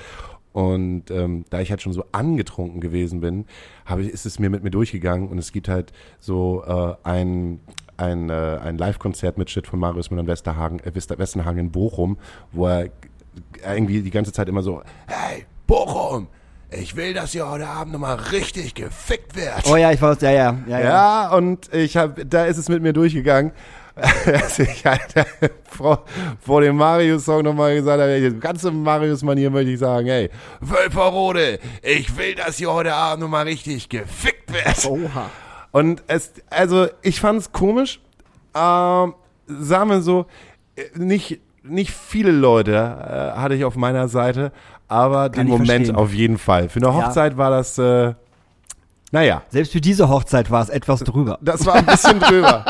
Und ähm, da ich halt schon so angetrunken gewesen bin, habe ich, ist es mir mit mir durchgegangen und es gibt halt so äh, ein ein, äh, ein Live-Konzert mit Shit von Marius Müller Westerhagen, äh, Wester- Westerhagen in Bochum, wo er irgendwie die ganze Zeit immer so, hey, Bochum, ich will, dass ihr heute Abend nochmal richtig gefickt wird. Oh ja, ich weiß, ja, ja, ja, ja. Ja, und ich habe, da ist es mit mir durchgegangen. Dass ich halt vor, vor dem Marius-Song nochmal gesagt habe, ganz im Marius-Manier möchte ich sagen, hey, Wölperode, ich will, dass ihr heute Abend nochmal richtig gefickt wird. Oha. Und es, also ich fand es komisch, ähm, sagen wir so, äh, nicht, nicht viele Leute äh, hatte ich auf meiner Seite, aber den ich Moment verstehen. auf jeden Fall. Für eine Ja. Hochzeit war das, äh, naja. Selbst für diese Hochzeit war es etwas drüber. Das war ein bisschen drüber.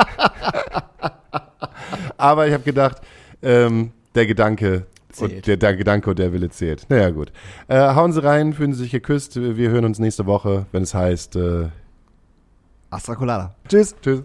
Aber ich habe gedacht, ähm, der Gedanke und Zählt. der, der Gedanke und der Wille zählt. Naja, gut. Äh, hauen Sie rein, fühlen Sie sich geküsst. Wir hören uns nächste Woche, wenn es heißt, äh, Astra Colada. tschüss. Tschüss.